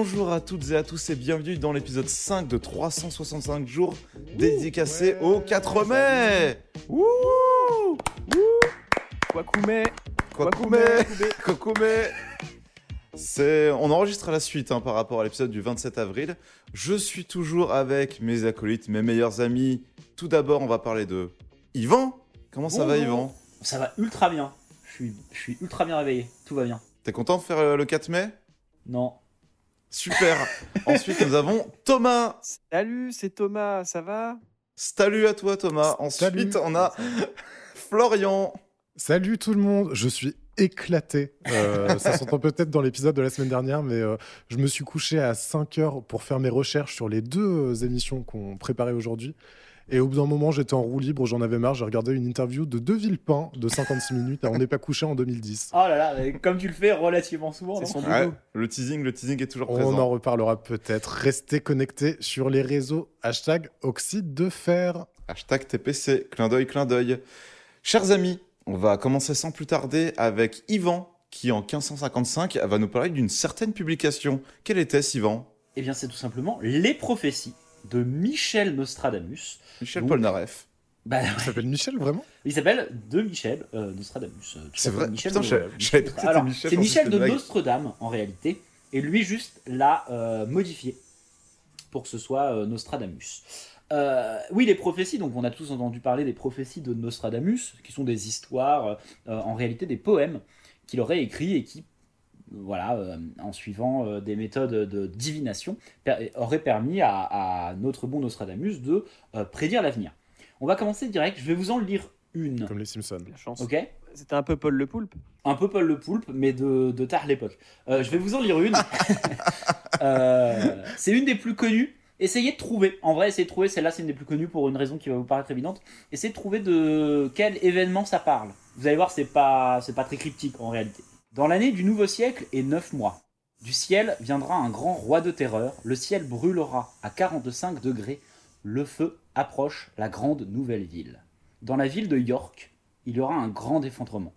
Bonjour à toutes et à tous et bienvenue dans l'épisode 5 de 365 jours dédicacé au 4 mai Wouh Kwakume. C'est... On enregistre à la suite hein, par rapport à l'épisode du 27 avril. Je suis toujours avec mes acolytes, mes meilleurs amis. Tout d'abord, on va parler de Yvan. Comment ça va. Yvan? Ça va ultra bien. Je suis, je suis ultra bien réveillé. Tout va bien. T'es content de faire euh, le 4 mai? Non. Super Ensuite, nous avons Thomas Salut, c'est Thomas, ça va? Salut à toi Thomas. Ensuite, Salut. on a Florian. Salut tout le monde, je suis éclaté. Euh, ça s'entend peut-être dans l'épisode de la semaine dernière, mais euh, je me suis couché à 5 heures pour faire mes recherches sur les deux euh, émissions qu'on préparait aujourd'hui. Et au bout d'un moment, j'étais en roue libre, j'en avais marre, j'ai regardé une interview de De Villepin de 56 minutes, et on n'est pas couché en 2010. Oh là là, comme tu le fais relativement souvent. Son Ouais, boulot. le teasing, le teasing est toujours On présent. en reparlera peut-être. Restez connectés sur les réseaux hashtag oxyde de fer. Hashtag TPC, clin d'œil, clin d'œil. Chers amis, on va commencer sans plus tarder avec Yvan, qui en 1555 va nous parler d'une certaine publication. Quelle était-ce, Yvan? Eh bien, c'est tout simplement Les prophéties de Michel Nostradamus. Michel Donc, Polnareff. Bah, Il s'appelle Michel, vraiment? Il s'appelle de Michel euh, Nostradamus. Euh, C'est vrai Michel Putain, de- c'était Alors, Michel, c'est Michel de blague. Nostradame en réalité, et lui juste l'a euh, modifié pour que ce soit euh, Nostradamus. Euh, oui, les prophéties, donc on a tous entendu parler des prophéties de Nostradamus, qui sont des histoires, euh, en réalité des poèmes qu'il aurait écrits et qui, voilà, euh, en suivant euh, des méthodes de divination, per- auraient permis à, à notre bon Nostradamus de euh, prédire l'avenir. On va commencer direct, je vais vous en lire une, Comme les Simpsons. La chance. ok C'était un peu Paul le Poulpe. un peu Paul le Poulpe, mais de, de tard l'époque. Euh, je vais vous en lire une. Euh, c'est une des plus connues. Essayez de trouver. En vrai, essayez de trouver. Celle-là, c'est une des plus connues pour une raison qui va vous paraître évidente. Essayez de trouver de quel événement ça parle. Vous allez voir, c'est pas, c'est pas très cryptique en réalité. Dans l'année du nouveau siècle et neuf mois, du ciel viendra un grand roi de terreur. Le ciel brûlera à 45 degrés. Le feu approche la grande nouvelle ville. Dans la ville de York, il y aura un grand effondrement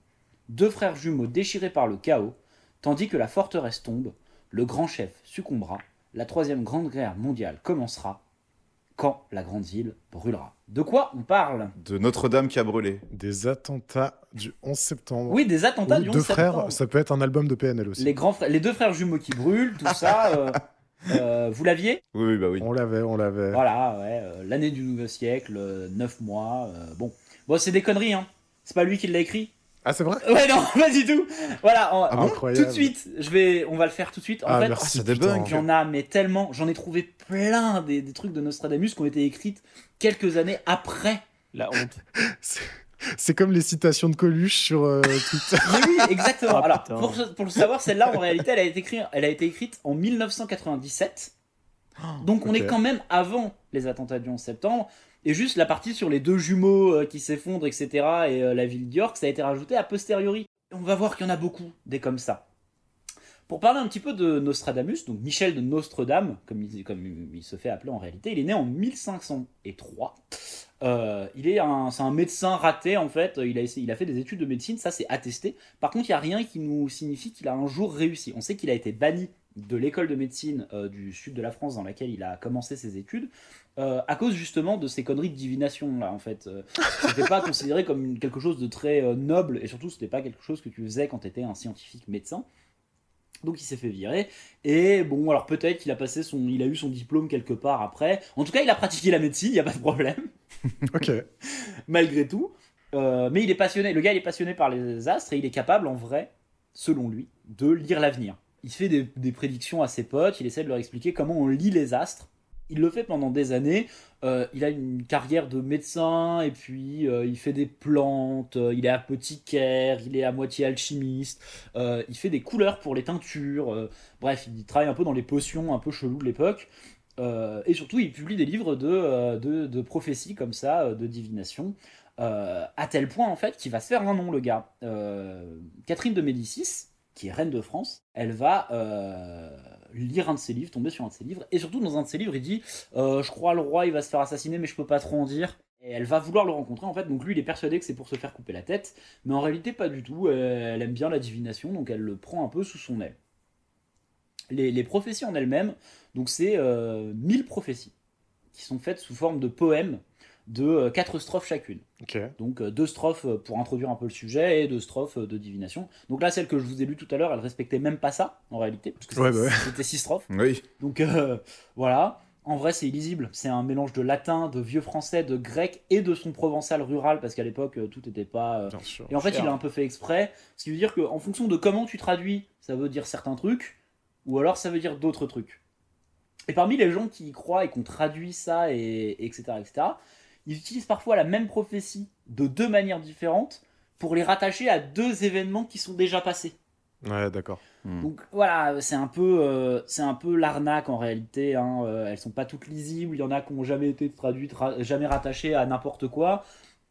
deux frères jumeaux déchirés par le chaos, tandis que la forteresse tombe, le grand chef succombera, la troisième grande guerre mondiale commencera, quand la grande ville brûlera. De quoi on parle De Notre-Dame qui a brûlé. Des attentats du 11 septembre. Oui, des attentats Ou du 11 deux septembre. frères, ça peut être un album de PNL aussi. Les, grands frères, les deux frères jumeaux qui brûlent, tout ça, euh, euh, vous l'aviez? Oui, oui, bah oui. On l'avait, on l'avait. Voilà, ouais, euh, l'année du nouveau siècle, euh, neuf mois, euh, bon. Bon, c'est des conneries, hein. C'est pas lui qui l'a écrit? Ah, c'est vrai? Ouais, non, pas du tout. Voilà, on- Ah bon Incroyable. tout de suite, je vais, on va le faire tout de suite. En Ah, fait, merci. ça débunk. putain. J'en a, mais tellement, j'en ai trouvé plein des, des trucs de Nostradamus qui ont été écrites quelques années après. La honte. C'est- comme les citations de Coluche sur euh, Twitter. Mais oui, exactement. Ah, Alors, pour, pour le savoir, celle-là, en réalité, elle a été écrite, elle a été écrite en 1997. Donc, on est quand même avant les attentats du 11 septembre. Et juste la partie sur les deux jumeaux euh, qui s'effondrent, etc., et euh, la ville d'York, ça a été rajouté a posteriori. On va voir qu'il y en a beaucoup des comme ça. Pour parler un petit peu de Nostradamus, donc Michel de Nostredame, comme il, comme il se fait appeler en réalité, il est né en 1503. Euh, il est un, c'est un médecin raté en fait. Il a, il a fait des études de médecine, ça c'est attesté. Par contre, il n'y a rien qui nous signifie qu'il a un jour réussi. On sait qu'il a été banni de l'école de médecine euh, du sud de la France dans laquelle il a commencé ses études euh, à cause justement de ces conneries de divination là en fait. Euh, c'était pas considéré comme une- quelque chose de très euh, noble et surtout c'était pas quelque chose que tu faisais quand tu étais un scientifique médecin. Donc il s'est fait virer et bon alors peut-être qu'il a passé son il a eu son diplôme quelque part après. En tout cas, il a pratiqué la médecine, il y a pas de problème ok. malgré tout. Mais il est passionné, le gars il est passionné par les astres et il est capable en vrai, selon lui, de lire l'avenir. Il fait des, prédictions à ses potes, il essaie de leur expliquer comment on lit les astres. Il le fait pendant des années. Euh, il a une carrière de médecin et puis euh, il fait des plantes, euh, il est apothicaire, il est à moitié alchimiste, il fait des couleurs pour les teintures. bref, il travaille un peu dans les potions un peu chelous de l'époque. Et surtout, il publie des livres de, de, de prophéties comme ça, de divination. à tel point en fait qu'il va se faire un nom, le gars. Catherine de Médicis, qui est reine de France, elle va euh, lire un de ses livres, tomber sur un de ses livres, et surtout dans un de ses livres, il dit euh, Je crois le roi, il va se faire assassiner, mais je peux pas trop en dire. Et elle va vouloir le rencontrer en fait, donc lui il est persuadé que c'est pour se faire couper la tête, mais en réalité pas du tout. Euh, Elle aime bien la divination, donc elle le prend un peu sous son aile. Les, les prophéties en elles-mêmes, donc c'est euh, 1000 prophéties qui sont faites sous forme de poèmes de euh, quatre strophes chacune. Donc euh, deux strophes euh, pour introduire un peu le sujet et deux strophes de divination. Donc là, celle que je vous ai lue tout à l'heure, elle respectait même pas ça en réalité, parce que Ouais, bah ouais. c'était six strophes. Oui. Donc euh, voilà. En vrai, c'est illisible. C'est un mélange de latin, de vieux français, de grec et de son provençal rural, parce qu'à l'époque, tout n'était pas. Bien sûr. Et en fait, Cher. il a un peu fait exprès. Ce qui veut dire qu'en fonction de comment tu traduis, ça veut dire certains trucs, ou alors ça veut dire d'autres trucs. Et parmi les gens qui y croient et qui ont traduit ça, et, et etc., etc., ils utilisent parfois la même prophétie de deux manières différentes pour les rattacher à deux événements qui sont déjà passés. Ouais, d'accord. Hmm. Donc voilà, c'est un peu, euh, c'est un peu l'arnaque en réalité. Hein. Euh, elles sont pas toutes lisibles. Il y en a qui ont jamais été traduites, ra- jamais rattachées à n'importe quoi.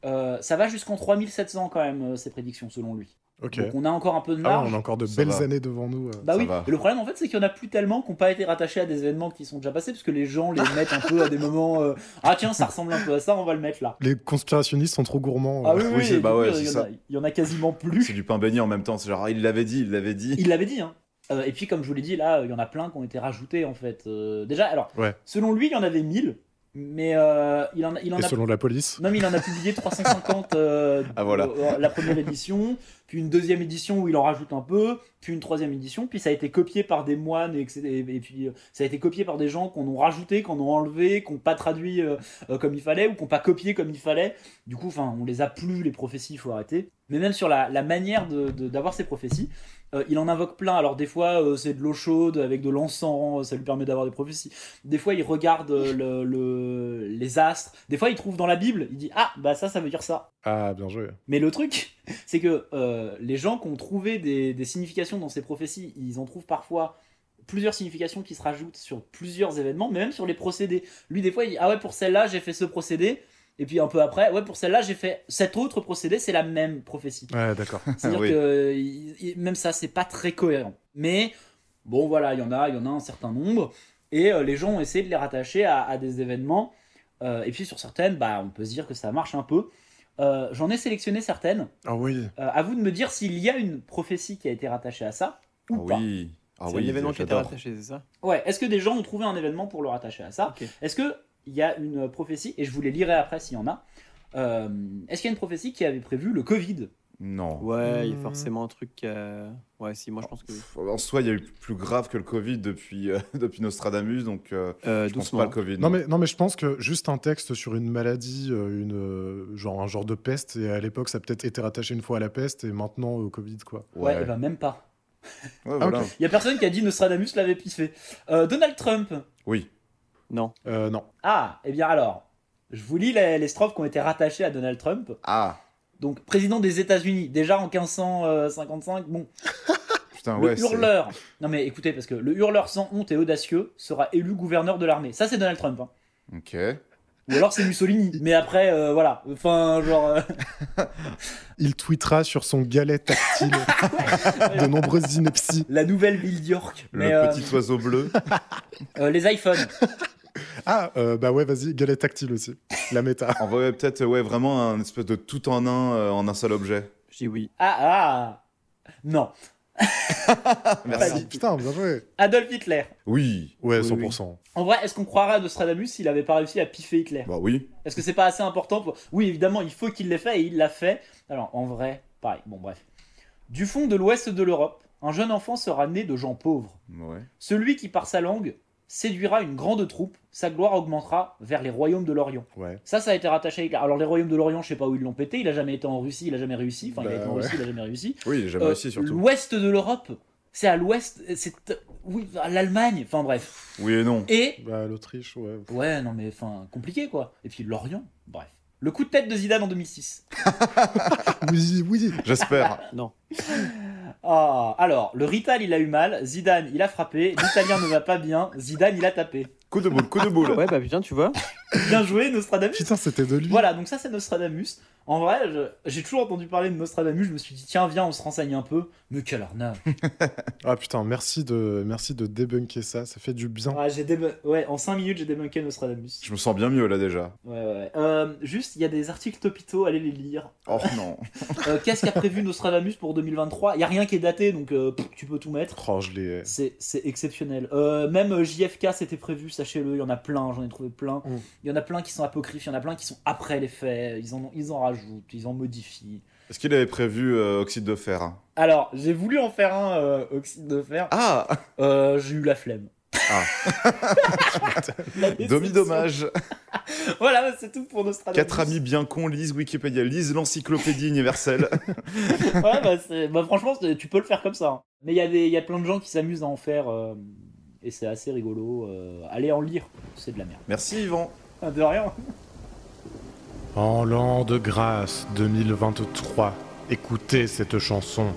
Euh, ça va jusqu'en 3700 quand même euh, ces prédictions selon lui. Donc on a encore un peu de Ah, marge. on a encore de Ça belles va. années devant nous. euh. Bah Ça oui. va. Et le problème en fait c'est qu'il y en a plus tellement qui n'ont pas été rattachés à des événements qui sont déjà passés parce que les gens les mettent un peu à des moments. euh, ah tiens ça ressemble un peu à ça, on va le mettre là. Les conspirationnistes sont trop gourmands. Ah euh. oui oui. oui, c'est- bah ouais, il y c'est en a- ça. Il y en a quasiment C'est plus. du pain béni en même temps. C'est genre, ah, il l'avait dit, il l'avait dit. Il l'avait dit, hein. Euh, et puis, comme je vous l'ai dit, là, il y en a plein qui ont été rajoutés, en fait. Euh, déjà, alors, Ouais. selon lui, il y en avait 1000, mais euh, il en, a- il en Et a... selon la police. Non, mais il en a publié 350 euh, Ah, voilà. euh, la première édition, puis une deuxième édition où il en rajoute un peu, puis une troisième édition, puis ça a été copié par des moines, et, et, puis euh, ça a été copié par des gens qu'on ont rajouté, qu'on ont enlevé, qu'on pas traduit euh, euh, comme il fallait, ou qu'on pas copié comme il fallait. Du coup, enfin, on les a plus, les prophéties, il faut arrêter. Mais même sur la, la manière d'avoir de, d'avoir ces prophéties, euh, il en invoque plein. Alors des fois, euh, c'est de l'eau chaude avec de l'encens, ça lui permet d'avoir des prophéties. Des fois, il regarde le, le- les astres. Des fois, il trouve dans la Bible, il dit ah bah ça, ça veut dire ça. Ah, bien joué. Mais le truc, c'est que euh, les gens qui ont trouvé des, des significations dans ces prophéties, ils en trouvent parfois plusieurs significations qui se rajoutent sur plusieurs événements, mais même sur les procédés. Lui, des fois, il dit ah ouais pour celle-là, j'ai fait ce procédé. Et puis un peu après, ouais, pour celle-là, j'ai fait cet autre procédé, c'est la même prophétie. Ouais, d'accord. C'est-à-dire Oui. que il- même ça, c'est pas très cohérent. Mais bon, voilà, il y en a, il y en a un certain nombre, et euh, les gens ont essayé de les rattacher à, à des événements. Euh, et puis sur certaines, bah, on peut se dire que ça marche un peu. Euh, J'en ai sélectionné certaines. Ah oui. Euh, à vous de me dire s'il y a une prophétie qui a été rattachée à ça ou Ah pas. oui. Ah oui, un événement qui a été rattaché, c'est ça? Ouais. Est-ce que des gens ont trouvé un événement pour le rattacher à ça? Est-ce que il y a une prophétie et je vous les lirai après s'il y en a. euh, Est-ce qu'il y a une prophétie qui avait prévu le Covid? Non. Ouais, il y a Hmm. forcément un truc. a- Ouais, si, moi je pense que. En soi, il y a eu plus grave que le Covid depuis, euh, depuis Nostradamus, donc euh, Euh, je pense pas le Covid. Non mais, non mais je pense que juste un texte sur une maladie, euh, une, euh, genre un genre de peste, et à l'époque ça a peut-être été rattaché une fois à la peste et maintenant au Covid quoi. Ouais, Ouais, eh ben, même pas. Ouais, voilà. ok. Il y a personne qui a dit Nostradamus l'avait piffé. Euh, Donald Trump. Oui. Non. Euh, non. Ah, eh bien alors, je vous lis les, les strophes qui ont été rattachées à Donald Trump. Ah, Donc, président des États-Unis, déjà en 1555, bon, putain, le ouais. hurleur. Non mais écoutez, parce que le hurleur sans honte et audacieux sera élu gouverneur de l'armée. Ça, c'est Donald Trump. hein. Ok. Ou alors c'est Mussolini. Mais après, euh, voilà. Enfin, genre. euh, Il tweetera sur son galet tactile de nombreuses inepties. la nouvelle ville d'York. Le Mais, euh, petit oiseau bleu. euh, les iPhones. Ah, euh, bah ouais, vas-y, galet tactile aussi. La méta. En vrai, peut-être, ouais, vraiment un espèce de tout en un, euh, en un seul objet. Je dis oui. Ah, ah. Non. Merci. Putain, bien joué. Adolf Hitler. Oui. Ouais, Oui, 100%. En vrai, est-ce qu'on croirait à Nostradamus s'il avait pas réussi à piffer Hitler? Bah oui. Est-ce que c'est pas assez important pour... Oui, évidemment, il faut qu'il l'ait fait et il l'a fait. Alors, en vrai, pareil. Bon, bref. Du fond de l'ouest de l'Europe, un jeune enfant sera né de gens pauvres. Ouais. Celui qui, par sa langue, séduira une grande troupe, sa gloire augmentera vers les royaumes de l'Orient. Ouais. Ça, ça a été rattaché. Alors, les royaumes de l'Orient, je sais pas où ils l'ont pété. Il a jamais été en Russie, il a jamais réussi. Enfin, il a Bah, été en ouais. Russie, il a jamais réussi. Oui, j'ai jamais Euh, réussi surtout. L'ouest de l'Europe, C'est à l'ouest, c'est oui, à l'Allemagne, enfin bref. Oui et non. Et Bah, l'Autriche, ouais. ouais, non mais enfin compliqué quoi. Et puis l'Orient, bref. Le coup de tête de Zidane en 2006. Oui, oui. J'espère. Non. Ah, alors, le Rital il a eu mal, Zidane il a frappé, l'Italien ne va pas bien, Zidane il a tapé. Coup de boule, coup de boule. Ouais, bah putain, tu vois. Bien joué Nostradamus. Putain, c'était de lui. Voilà, donc ça c'est Nostradamus. En vrai, j'ai toujours entendu parler de Nostradamus, je me suis dit tiens viens on se renseigne un peu. Mais quelle arnaque. Ah putain, merci de, merci de débunker ça, ça fait du bien. Ouais, j'ai débu- ouais, en 5 minutes j'ai débunké Nostradamus. Je me sens bien mieux là déjà. Ouais, ouais, ouais. Euh, juste, il y a des articles topito, allez les lire. Oh non. Euh, Qu'est-ce qu'a prévu Nostradamus pour 2023 Il y a rien qui est daté, donc euh, pff, tu peux tout mettre. Oh, je l'ai. C'est c'est exceptionnel. Euh, même JFK c'était prévu, sachez-le, il y en a plein, j'en ai trouvé plein. Mm. Il y en a plein qui sont apocryphes, il y en a plein qui sont après les faits, ils en, ils en rajoutent, ils en modifient. Est-ce qu'il avait prévu euh, oxyde de fer Alors, j'ai voulu en faire un euh, oxyde de fer, Ah Euh, j'ai eu la flemme. Ah. Domi dommage. Voilà, c'est tout pour Nostradamus. Quatre amis bien cons lisent Wikipédia, lisent l'encyclopédie universelle. Ouais, bah, bah, franchement, tu peux le faire comme ça. hein. Mais il y, a des- y a plein de gens qui s'amusent à en faire, et c'est assez rigolo. allez en lire, c'est de la merde. Merci Yvan. Ah, De rien. En l'an de grâce 2023, écoutez cette chanson.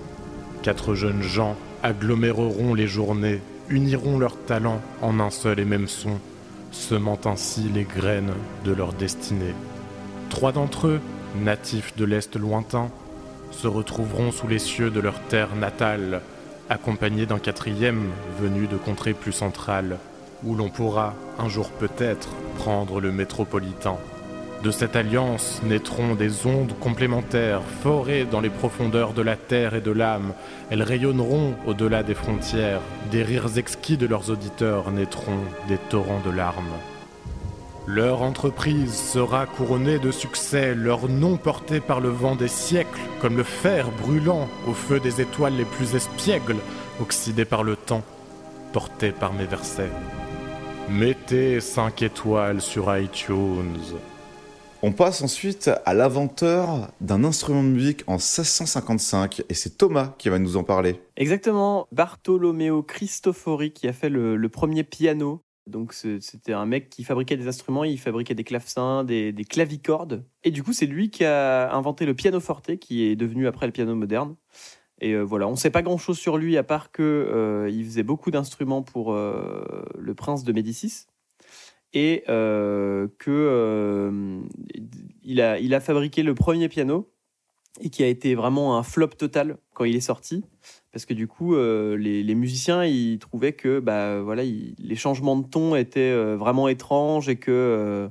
Quatre jeunes gens aggloméreront les journées, uniront leurs talents en un seul et même son, semant ainsi les graines de leur destinée. Trois d'entre eux, natifs de l'Est lointain, se retrouveront sous les cieux de leur terre natale, accompagnés d'un quatrième venu de contrées plus centrales, où l'on pourra, un jour peut-être, prendre le métropolitain. De cette alliance naîtront des ondes complémentaires, forées dans les profondeurs de la terre et de l'âme. Elles rayonneront au-delà des frontières. Des rires exquis de leurs auditeurs naîtront des torrents de larmes. Leur entreprise sera couronnée de succès, leur nom porté par le vent des siècles, comme le fer brûlant au feu des étoiles les plus espiègles, oxydé par le temps, porté par mes versets. Mettez 5 étoiles sur iTunes. On passe ensuite à l'inventeur d'un instrument de musique en 1655 et c'est Thomas qui va nous en parler. Exactement, Bartolomeo Cristofori qui a fait le, le premier piano. Donc c'était un mec qui fabriquait des instruments, il fabriquait des clavecins, des, des clavicordes. Et du coup c'est lui qui a inventé le pianoforte qui est devenu après le piano moderne. Et euh, voilà, on ne sait pas grand-chose sur lui à part que euh, il faisait beaucoup d'instruments pour euh, le prince de Médicis. Et euh, que il, a, il a fabriqué le premier piano et qui a été vraiment un flop total quand il est sorti. Parce que du coup les, musiciens ils trouvaient que bah voilà il- les changements de ton étaient vraiment étranges et que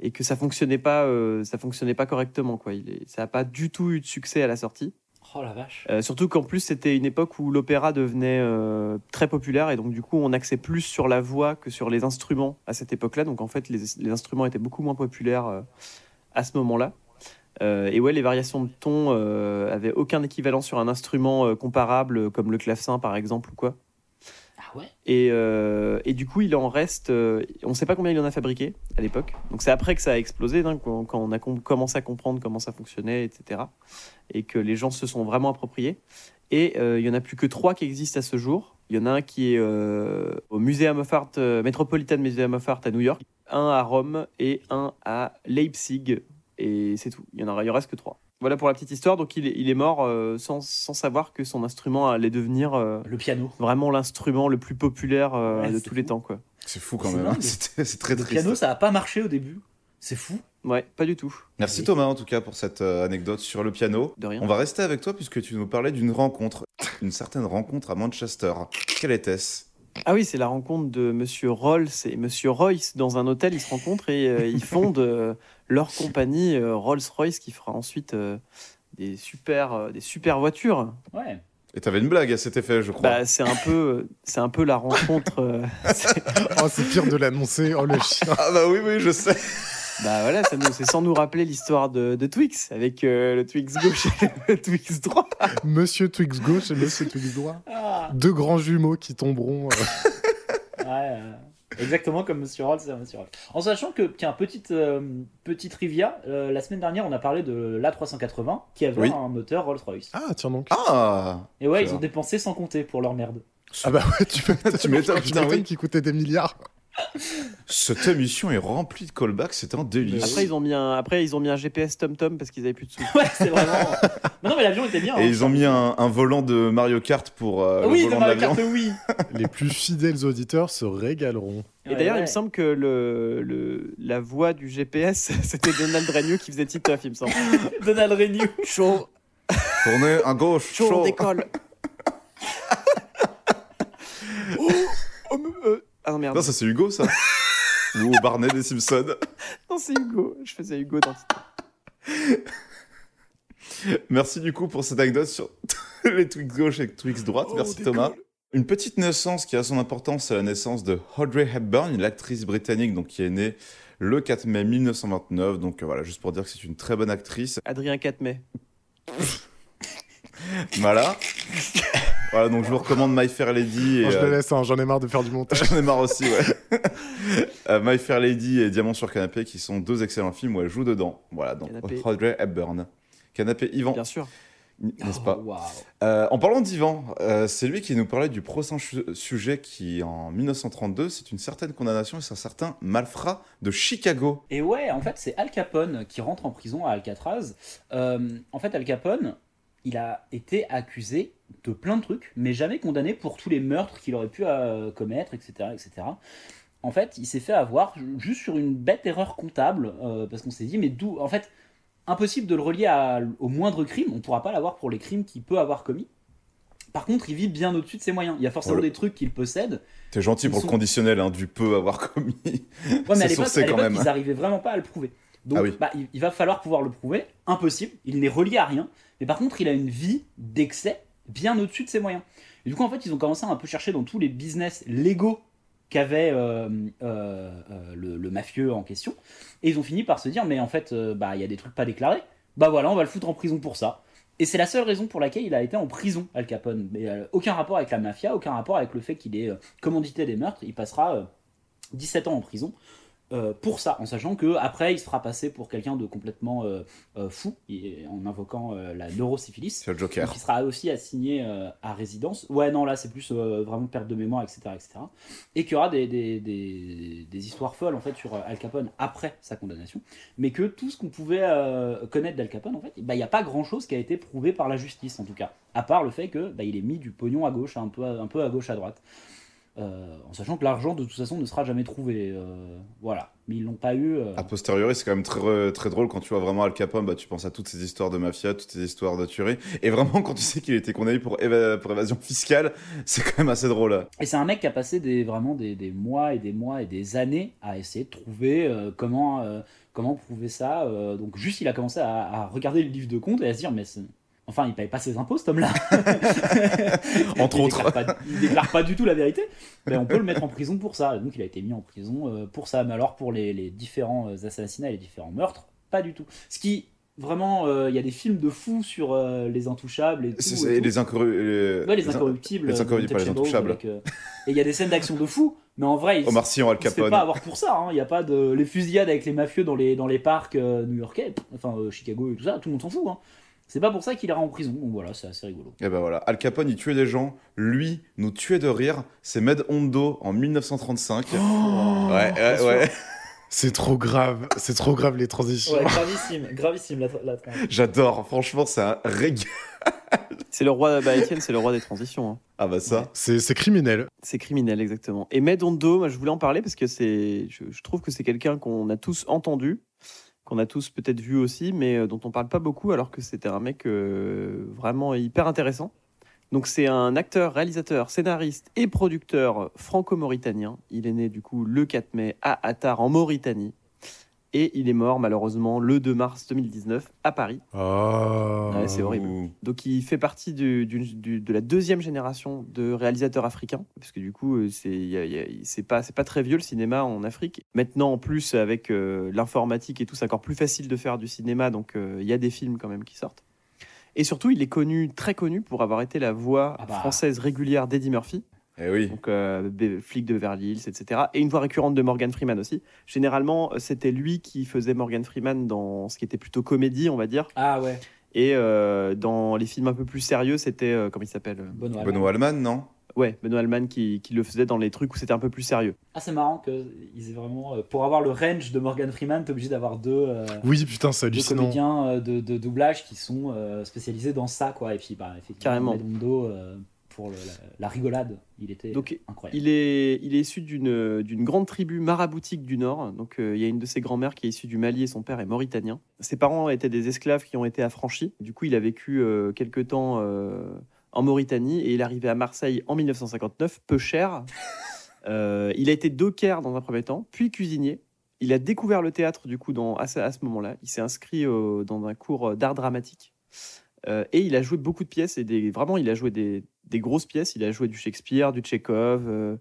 et que ça fonctionnait pas ça fonctionnait pas correctement quoi. Il ça a pas du tout eu de succès à la sortie Oh la vache. euh, surtout qu'en plus, c'était une époque où l'opéra devenait euh, très populaire et donc du coup, on axait plus sur la voix que sur les instruments à cette époque-là. Donc en fait, les, instruments étaient beaucoup moins populaires euh, à ce moment-là. Et ouais, les variations de ton avaient aucun équivalent sur un instrument comparable comme le clavecin par exemple ou quoi. Euh, et du coup, il en reste. euh, on ne sait pas combien il en a fabriqué à l'époque. Donc c'est après que ça a explosé, hein, quand, on a com- commencé à comprendre comment ça fonctionnait, etc. Et que les gens se sont vraiment appropriés. Et euh, il y en a plus que trois qui existent à ce jour. Il y en a un qui est au Museum of Art, Metropolitan Museum of Art à New York, un à Rome et un à Leipzig. Et c'est tout. Il y en aura, il en reste que trois. Voilà pour la petite histoire. Donc il est, il est mort euh, sans, sans savoir que son instrument allait devenir euh, Le piano. vraiment l'instrument le plus populaire euh, Ouais, de tous les temps quoi. C'est fou quand même, hein. c'est très Le triste. piano, ça a pas marché au début. C'est fou. Ouais, pas du tout. Merci Oui. Thomas en tout cas pour cette anecdote sur le piano. De rien. On va rester avec toi puisque tu nous parlais d'une rencontre, une certaine rencontre à Manchester. Quelle était-ce? Ah oui, c'est la rencontre de Monsieur Rolls et Monsieur Royce dans un hôtel. Ils se rencontrent et euh, ils fondent euh, leur compagnie euh, Rolls-Royce qui fera ensuite euh, des super euh, des super voitures. Ouais. Et t'avais une blague à cet effet, je crois. Bah, c'est un peu c'est un peu la rencontre. euh, c'est- Oh, c'est pire de l'annoncer. Oh, le chien. Ah bah oui, oui, je sais. Bah voilà, ça nous- c'est sans nous rappeler l'histoire de, de Twix avec euh, le Twix gauche et le Twix droit. Monsieur Twix gauche et Monsieur Twix droit. Ah, Deux grands jumeaux qui tomberont. euh. ouais. euh. Exactement comme Monsieur Roll, c'est Monsieur Roll. En sachant que, tiens, petite, euh, petite trivia, euh, la semaine dernière, on a parlé de l'A380 qui avait Oui. un moteur Rolls-Royce. Ah, tiens donc. Ah Et ouais, tu ils ont dépensé sans compter pour leur merde. Ah bah ouais, tu. Tu m'étonnes, qui coûtait des milliards. Cette émission est remplie de callbacks, c'est un délice. Après, ils ont mis un, après, ils ont mis un GPS TomTom parce qu'ils avaient plus de sous. Ouais, c'est vraiment. mais non, mais l'avion était bien. Et hein. ils ont mis un, un volant de Mario Kart pour euh, oui, le volant de Mario l'avion. Kart, oui. Les plus fidèles auditeurs se régaleront. Et Ouais, d'ailleurs, il me semble que le, le, la voix du GPS, c'était Donald Renew qui faisait Titeuf, il me semble. Donald Renew. Chaud, Tournez à gauche, chaud, on chaud. décolle. oh, oh, me- euh, Ah non, merde. Non, ça c'est Hugo ça Ou Barney des Simpsons. Non, c'est Hugo. Je faisais Hugo dans Titeuf. Merci du coup pour cette anecdote sur les Twix gauche et Twix droite. Oh, Merci. Thomas. Une petite naissance qui a son importance, c'est la naissance de Audrey Hepburn, une actrice britannique donc, qui est née le 4 mai 1929. Donc euh, voilà, juste pour dire que c'est une très bonne actrice. Adrien 4 mai. Voilà. voilà, donc je vous recommande My Fair Lady. Et, Oh, je euh, le laisse, hein, j'en ai marre de faire du montage. J'en ai marre aussi, ouais. Euh, My Fair Lady et Diamant sur Canapé, qui sont deux excellents films où elle joue dedans. Voilà, donc Canapé. Audrey Hepburn. Canapé Yvan, Bien sûr. n'est-ce pas Oh. Euh, En parlant d'Yvan, euh, c'est lui qui nous parlait du prochain sujet qui, en 1932, c'est une certaine condamnation et c'est un certain malfrat de Chicago. Et ouais, en fait, c'est Al Capone qui rentre en prison à Alcatraz. Euh, en fait, Al Capone, il a été accusé de plein de trucs, mais jamais condamné pour tous les meurtres qu'il aurait pu euh, commettre, etc., etc. En fait, il s'est fait avoir juste sur une bête erreur comptable, euh, parce qu'on s'est dit, mais d'où En fait, impossible de le relier à- au moindre crime. On ne pourra pas l'avoir pour les crimes qu'il peut avoir commis. Par contre, il vit bien au-dessus de ses moyens. Il y a forcément des trucs qu'il possède, T'es gentil pour sont- le conditionnel hein, du peu avoir commis. Ouais, mais à l'époque, ils arrivaient vraiment pas à le prouver. Donc, Ah oui. bah, il, il va falloir pouvoir le prouver. Impossible. Il n'est relié à rien. Mais par contre, il a une vie d'excès bien au-dessus de ses moyens. Et du coup, en fait, ils ont commencé à un peu chercher dans tous les business légaux qu'avait euh, euh, euh, le, mafieux en question. Et ils ont fini par se dire, mais en fait, bah, il y a des trucs pas déclarés. Bah voilà, on va le foutre en prison pour ça. Et c'est la seule raison pour laquelle il a été en prison, Al Capone. Mais aucun rapport avec la mafia, aucun rapport avec le fait qu'il ait commandité des meurtres. Il passera euh, 17 ans en prison pour ça, en sachant que après il se fera passer pour quelqu'un de complètement euh, euh, fou, et- en invoquant euh, la neurosyphilis. C'est le Joker. Il sera aussi assigné euh, à résidence. Ouais, non, là c'est plus euh, vraiment perte de mémoire, etc. etc. Et qu'il y aura des, des, des- des histoires folles en fait sur euh, Al Capone après sa condamnation. Mais que tout ce qu'on pouvait euh, connaître d'Al Capone, en fait, bah, il n'y a pas grand chose qui a été prouvé par la justice en tout cas. À part le fait que bah, il ait mis du pognon à gauche, un peu, un peu à gauche, à droite. Euh, en sachant que l'argent de toute façon ne sera jamais trouvé. euh, voilà. Mais ils l'ont pas eu. euh, A posteriori, c'est quand même très, très drôle quand tu vois vraiment Al Capone, bah, tu penses à toutes ces histoires de mafia, toutes ces histoires de tuerie. Et vraiment, quand tu sais qu'il était condamné pour, éva- pour évasion fiscale, c'est quand même assez drôle. Et c'est un mec qui a passé des, vraiment des, des mois et des mois et des années à essayer de trouver comment, comment prouver ça. donc juste, il a commencé à, à regarder le livre de compte et à se dire, mais c'est- enfin, il paye pas ses impôts, cet homme-là. Entre il autres. Pas, il déclare pas du tout la vérité. Mais on peut le mettre en prison pour ça. Donc il a été mis en prison euh, pour ça. Mais alors pour les, les différents euh, assassinats et les différents meurtres, pas du tout. Ce qui, vraiment, euh, il y a des films de fous sur euh, les intouchables et tout. Les, incorru- Ouais, les in- incorruptibles. les incorruptibles, pas les intouchables. avec, euh, Et il y a des scènes d'action de fou, mais en vrai, il, Omar Sy en Al il se fait Capone. pas avoir pour ça. hein. Il n'y a pas de les fusillades avec les mafieux dans les, dans les parcs euh, new-yorkais, enfin euh, Chicago et tout ça, tout le monde s'en fout. Hein. C'est pas pour ça qu'il ira en prison. Donc voilà, c'est assez rigolo. Et ben voilà, Al Capone, il tuait des gens. Lui, nous tuait de rire. C'est Med Hondo en 1935. ouais, ouais, ouais. C'est trop grave, c'est trop grave les transitions. gravissime, gravissime la, la J'adore. Franchement, c'est un régal. C'est le roi, bah c'est le roi des transitions. hein. Ah bah ça. C'est c'est criminel. C'est criminel, exactement. Et Medondo, moi, je voulais en parler parce que c'est, je, je trouve que c'est quelqu'un qu'on a tous entendu, qu'on a tous peut-être vu aussi, mais euh, dont on parle pas beaucoup, alors que c'était un mec euh, vraiment hyper intéressant. Donc c'est un acteur, réalisateur, scénariste et producteur franco-mauritanien. Il est né du coup le 4 mai à Attar en Mauritanie. Et il est mort malheureusement le 2 mars 2019 à Paris. Oh. Ouais, c'est horrible. Donc il fait partie du- du- du- de la deuxième génération de réalisateurs africains, parce que du coup euh, c'est il y a- il y a- c'est pas c'est pas très vieux le cinéma en Afrique. Maintenant en plus avec euh, l'informatique et tout, c'est encore plus facile de faire du cinéma, donc euh, il y a des films quand même qui sortent. Et surtout il est connu très connu pour avoir été la voix Ah bah. française régulière d'Eddie Murphy. Eh oui. donc euh, de Beverly Hills, etc. Et une voix récurrente de Morgan Freeman aussi. Généralement, euh, c'était lui qui faisait Morgan Freeman dans ce qui était plutôt comédie, on va dire. Ah ouais, Et euh, dans les films un peu plus sérieux, c'était, euh, comment il s'appelle Benoît. Benoît Alman, non? Ouais, Benoît Alman qui, qui le faisait dans les trucs où c'était un peu plus sérieux. Ah c'est marrant que ils aient vraiment euh, pour avoir le range de Morgan Freeman, t'es obligé d'avoir deux, euh, Oui, putain, c'est deux comédiens euh, de, de doublage qui sont euh, spécialisés dans ça quoi. Et puis bah effectivement Carrément. Redondo, euh, pour le- la, la rigolade, il était Donc, incroyable. Il est, il est issu d'une d'une grande tribu maraboutique du Nord. Donc, euh, il y a une de ses grand-mères qui est issue du Mali et son père est mauritanien. Ses parents étaient des esclaves qui ont été affranchis. Du coup, il a vécu euh, quelque temps euh, en Mauritanie et il est arrivé à Marseille en 1959, peu cher. Euh, il a été docker dans un premier temps, puis cuisinier. Il a découvert le théâtre du coup dans, à ce, à ce moment-là. Il s'est inscrit dans un cours d'art dramatique. Euh, et il a joué beaucoup de pièces et vraiment il a joué des, grosses pièces. Il a joué du Shakespeare, du Tchekhov, euh,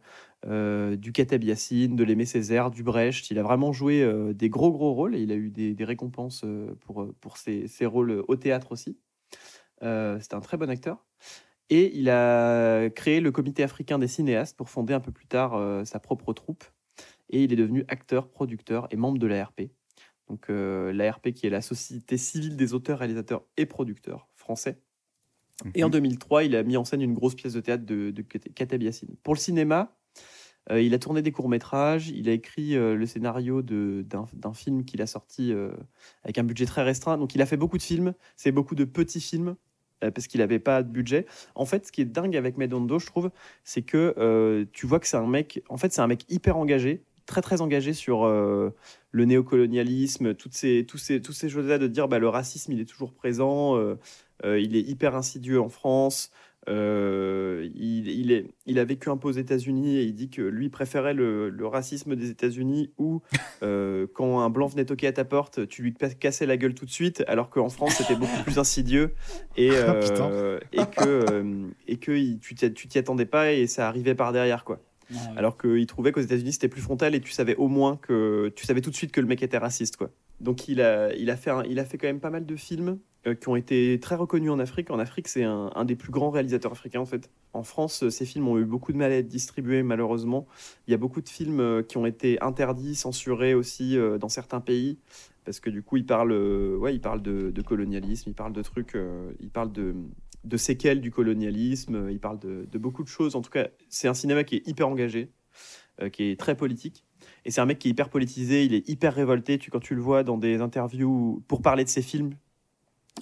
euh, du Kateb Yassine, de l'Aimé Césaire, du Brecht. Il a vraiment joué des gros gros rôles et il a eu des, récompenses pour, ses, rôles au théâtre aussi. C'était un très bon acteur. Et il a créé le Comité africain des cinéastes pour fonder un peu plus tard sa propre troupe. Et il est devenu acteur, producteur et membre de l'ARP. Donc euh, l'ARP qui est la Société civile des auteurs, réalisateurs et producteurs français. Et en 2003, il a mis en scène une grosse pièce de théâtre de, de Kateb Yassine. Pour le cinéma, euh, il a tourné des courts-métrages, il a écrit euh, le scénario d'un film qu'il a sorti euh, avec un budget très restreint. Donc il a fait beaucoup de films, c'est beaucoup de petits films parce qu'il n'avait pas de budget. En fait, ce qui est dingue avec Medondo, je trouve, c'est que tu vois que c'est un mec, en fait, c'est un mec hyper engagé, très très engagé sur euh, le néocolonialisme, toutes ces, tous ces, tous ces choses-là de dire bah, le racisme, il est toujours présent, euh, euh, il est hyper insidieux en France. il, il est, il a vécu un peu aux États-Unis et il dit que lui préférait le, le racisme des États-Unis où quand un blanc venait toquer à ta porte, tu lui cassais la gueule tout de suite, alors qu'en France c'était beaucoup plus insidieux et, Ah, et que, et que il- tu t'y tu t'y attendais pas et ça arrivait par derrière quoi. Ouais, ouais. Alors qu'il trouvait qu'aux États-Unis c'était plus frontal et tu savais au moins que tu savais tout de suite que le mec était raciste quoi. Donc il a, il a, fait, il a fait quand même pas mal de films euh, qui ont été très reconnus en Afrique. En Afrique, c'est un, des plus grands réalisateurs africains en fait. En France, ces films ont eu beaucoup de mal à être distribués malheureusement. Il y a beaucoup de films euh, qui ont été interdits, censurés aussi euh, dans certains pays parce que du coup, il parle, ouais, il parle de, de colonialisme, il parle de trucs, euh, il parle de, de séquelles du colonialisme, il parle de, beaucoup de choses. En tout cas, c'est un cinéma qui est hyper engagé, euh, qui est très politique. Et c'est un mec qui est hyper politisé, il est hyper révolté. Quand tu le vois dans des interviews pour parler de ses films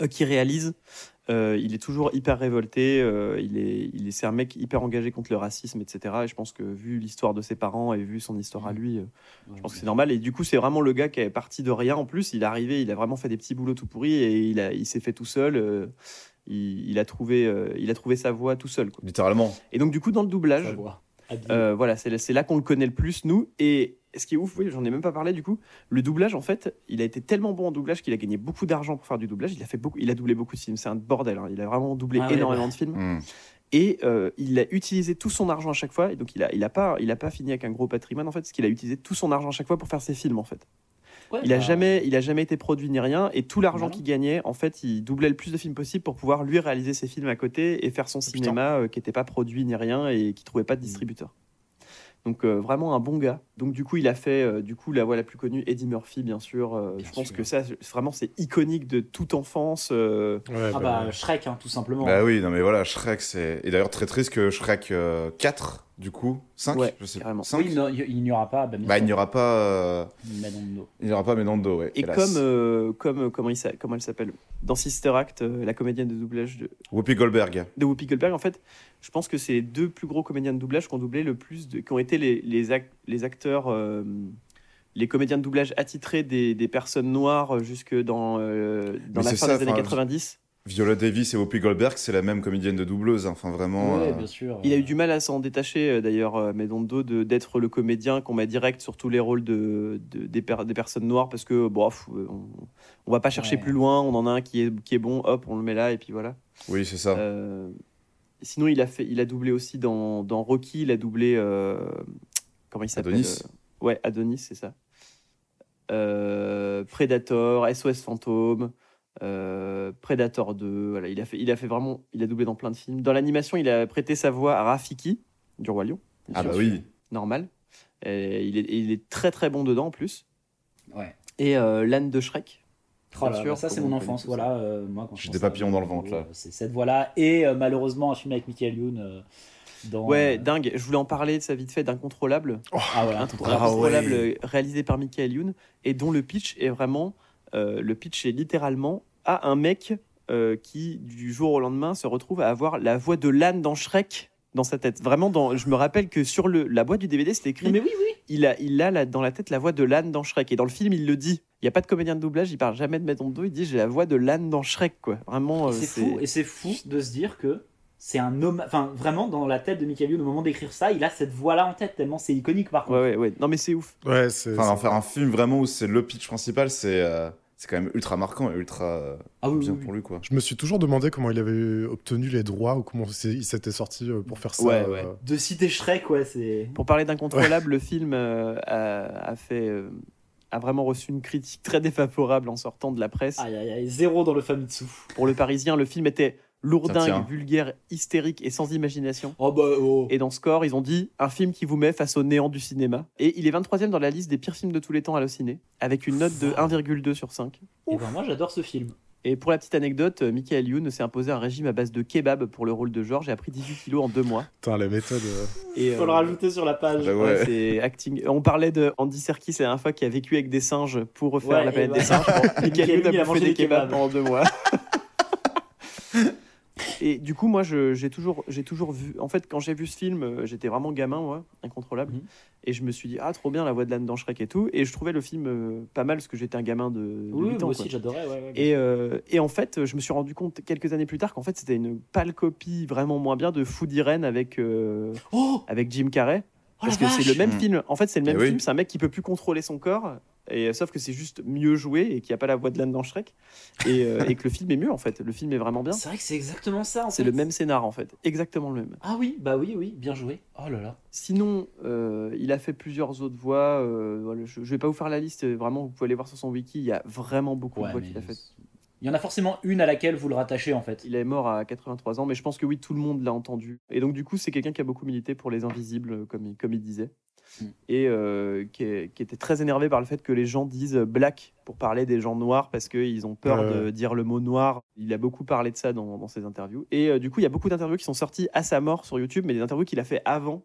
euh, qu'il réalise, euh, il est toujours hyper révolté. euh, il est, il est, c'est un mec hyper engagé contre le racisme, etc. Et je pense que vu l'histoire de ses parents et vu son histoire à lui, euh, je pense que c'est normal. Et du coup, c'est vraiment le gars qui est parti de rien. En plus, il est arrivé, il a vraiment fait des petits boulots tout pourris et il, a, il s'est fait tout seul. euh, il, il a trouvé, euh, il a trouvé sa voie tout seul. quoi. Littéralement. Et donc, du coup, dans le doublage. Euh, voilà, c'est là qu'on le connaît le plus, nous. Et ce qui est ouf, oui, j'en ai même pas parlé du coup. Le doublage, en fait, il a été tellement bon en doublage qu'il a gagné beaucoup d'argent pour faire du doublage. Il a fait beaucoup, il a doublé beaucoup de films. C'est un bordel. hein. Il a vraiment doublé Ah ouais, énormément bah. de films. Hmm. Et euh, il a utilisé tout son argent à chaque fois. Et donc, il a, il a pas, il a pas fini avec un gros patrimoine en fait, parce qu'il a utilisé tout son argent à chaque fois pour faire ses films en fait. Ouais, Il a bah, jamais, il a jamais été produit ni rien. Et tout l'argent Voilà. qu'il gagnait, en fait, il doublait le plus de films possible pour pouvoir lui réaliser ses films à côté et faire son putain. cinéma euh, qui n'était pas produit ni rien et qui trouvait pas de distributeur. Donc euh, vraiment un bon gars. Donc du coup il a fait euh, du coup la voix la plus connue Eddie Murphy bien sûr. Euh, Bien je pense sûr. que ça c'est- vraiment c'est iconique de toute enfance. euh, Ouais, Ah bah, bah Shrek, hein, tout simplement. Bah oui, non mais voilà, Shrek, c'est. Et d'ailleurs, très triste que Shrek euh, 4, du coup, 5, Ouais, je sais carrément. 5 Oui, il n'y- il n'y aura pas. Bah, Bah, il n'y aura pas. euh, Medondo. Il n'y aura pas Menondo, ouais. et hélas. comme euh, comme euh, comment il s'a- comment elle s'appelle? Dans Sister Act euh, la comédienne de doublage de, Whoopi Goldberg. de Whoopi Goldberg en fait je pense que c'est les deux plus gros comédiens de doublage qui ont doublé le plus de, qui ont été les les, ac- les acteurs euh, les comédiens de doublage attitrés des, des personnes noires euh, jusque dans euh, dans Mais la fin ça, des années enfin, 90 Viola Davis et Whoopi Goldberg, c'est la même comédienne de doubleuse. hein. Enfin, vraiment. Ouais, euh, bien sûr. Il a eu du mal à s'en détacher euh, d'ailleurs, euh, Medondo, de- d'être le comédien qu'on met direct sur tous les rôles de, de- des, per- des personnes noires parce que bon, on, on va pas chercher Ouais. plus loin, on en a un qui est, qui est bon, hop, on le met là et puis voilà. Oui, c'est ça. Euh, sinon, il a, fait, il a doublé aussi dans, dans Rocky, il a doublé. euh, comment il s'appelle Adonis. Ouais, Adonis, c'est ça. Euh, Predator, SOS Fantôme. Euh, Predator 2, voilà, il a fait, il a fait vraiment, il a doublé dans plein de films. Dans l'animation, il a prêté sa voix à Rafiki du Roi Lion. Ah bah oui. Normal. Et il, est, il est très très bon dedans en plus. Ouais. Et euh, l'âne de Shrek. Oh là sûr, ça c'est mon enfance, voilà. euh, moi, quand à papillons dans le ventre, là. euh, C'est cette voix-là. Et euh, malheureusement, un film avec Michael Youn euh, dans. Ouais, euh, dingue. Je voulais en parler de ça vite fait d'Incontrôlable. Ah ouais, Ah Incontrôlable ouais. euh, réalisé par Michael Youn et dont le pitch est vraiment. Euh, le pitch est littéralement à un mec euh, qui, du jour au lendemain, se retrouve à avoir la voix de l'âne dans Shrek dans sa tête. Vraiment, dans, je me rappelle que sur le, la boîte du DVD, c'était écrit mais oui, oui. il a, il a la- dans la tête la voix de l'âne dans Shrek. Et dans le film, il le dit. Il n'y a pas de comédien de doublage, il parle jamais de mettre dos, il dit j'ai la voix de l'âne dans Shrek, quoi. Vraiment, euh, c'est fou, et c'est fou de se dire que c'est un homme. Enfin, vraiment, dans la tête de Michael Youn, au moment d'écrire ça, il a cette voix-là en tête, tellement c'est iconique par contre. Ouais, ouais, ouais. Non, mais c'est ouf. Ouais, c'est. Enfin, en faire un film vraiment où c'est le pitch principal, c'est euh, c'est quand même ultra marquant et ultra euh, Ah oui, bien oui, oui. pour lui, quoi. Je me suis toujours demandé comment il avait obtenu les droits ou comment il s'était sorti euh, pour faire ça. Ouais, ouais. euh. De citer Shrek, ouais, c'est. Pour parler d'incontrôlable, le film euh, a, a fait. euh, a vraiment reçu une critique très défavorable en sortant de la presse. Aïe, aïe, aïe, zéro dans le Famitsu. Pour le Parisien, le film était lourdingue, vulgaire, hystérique et sans imagination. Oh bah, oh. Et dans Score, ils ont dit un film qui vous met face au néant du cinéma. Et il est 23e dans la liste des pires films de tous les temps à ciné, avec une note de 1,2 sur 5. Et ben, moi, j'adore ce film. Et pour la petite anecdote, euh, Michael Youn s'est imposé un régime à base de kebab pour le rôle de George et a pris 18 kilos en deux mois. Putain, la méthode. euh. Et, Faut le euh, rajouter sur la page. Bah ouais, ouais. c'est acting. On parlait de Andy Serkis la dernière fois qui a vécu avec des singes pour refaire Ouais, la planète bah- des singes. Michael Youn il a a mangé des des kebabs. kebabs pendant deux mois. Et du coup, moi, j'ai toujours, j'ai toujours vu. En fait, quand j'ai vu ce film, euh, j'étais vraiment gamin, moi, incontrôlable. Mhm. Et je me suis dit, ah, trop bien la voix de l'âne dans Shrek et tout. Et je trouvais le film euh, pas mal parce que j'étais un gamin de, de Oui, 8 moi ans. aussi, j'adorais, ouais, ouais. Et, euh, et en fait, je me suis rendu compte quelques années plus tard qu'en fait, c'était une pâle copie vraiment moins bien de Food Irene avec, euh, Oh, avec Jim Carrey. oh Parce que c'est le même Mm. film. En fait, c'est le même Eh oui. film. C'est un mec qui peut plus contrôler son corps. Et, sauf que c'est juste mieux joué et qu'il n'y a pas la voix de l'âne dans Shrek. Et, euh, et que le film est mieux, en fait. Le film est vraiment bien. C'est vrai que c'est exactement ça, C'est le même scénar, en fait. Exactement le même. Ah oui, bah oui, oui, bien joué. Oh là là. Sinon, euh, il a fait plusieurs autres voix. euh, voilà, je ne vais pas vous faire la liste. Vraiment, vous pouvez aller voir sur son wiki. Il y a vraiment beaucoup Ouais, de voix qu'il a faites. Il y en a forcément une à laquelle vous le rattachez, en fait. Il est mort à 83 ans, mais je pense que oui, tout le monde l'a entendu. Et donc, du coup, c'est quelqu'un qui a beaucoup milité pour les invisibles, euh, comme il, comme il disait. Mm. Et euh, qui, est- qui était très énervé par le fait que les gens disent black pour parler des gens noirs parce qu'ils ont peur de dire le mot noir. Il a beaucoup parlé de ça dans, dans ses interviews. Et euh, du coup, il y a beaucoup d'interviews qui sont sorties à sa mort sur YouTube, mais des interviews qu'il a fait avant,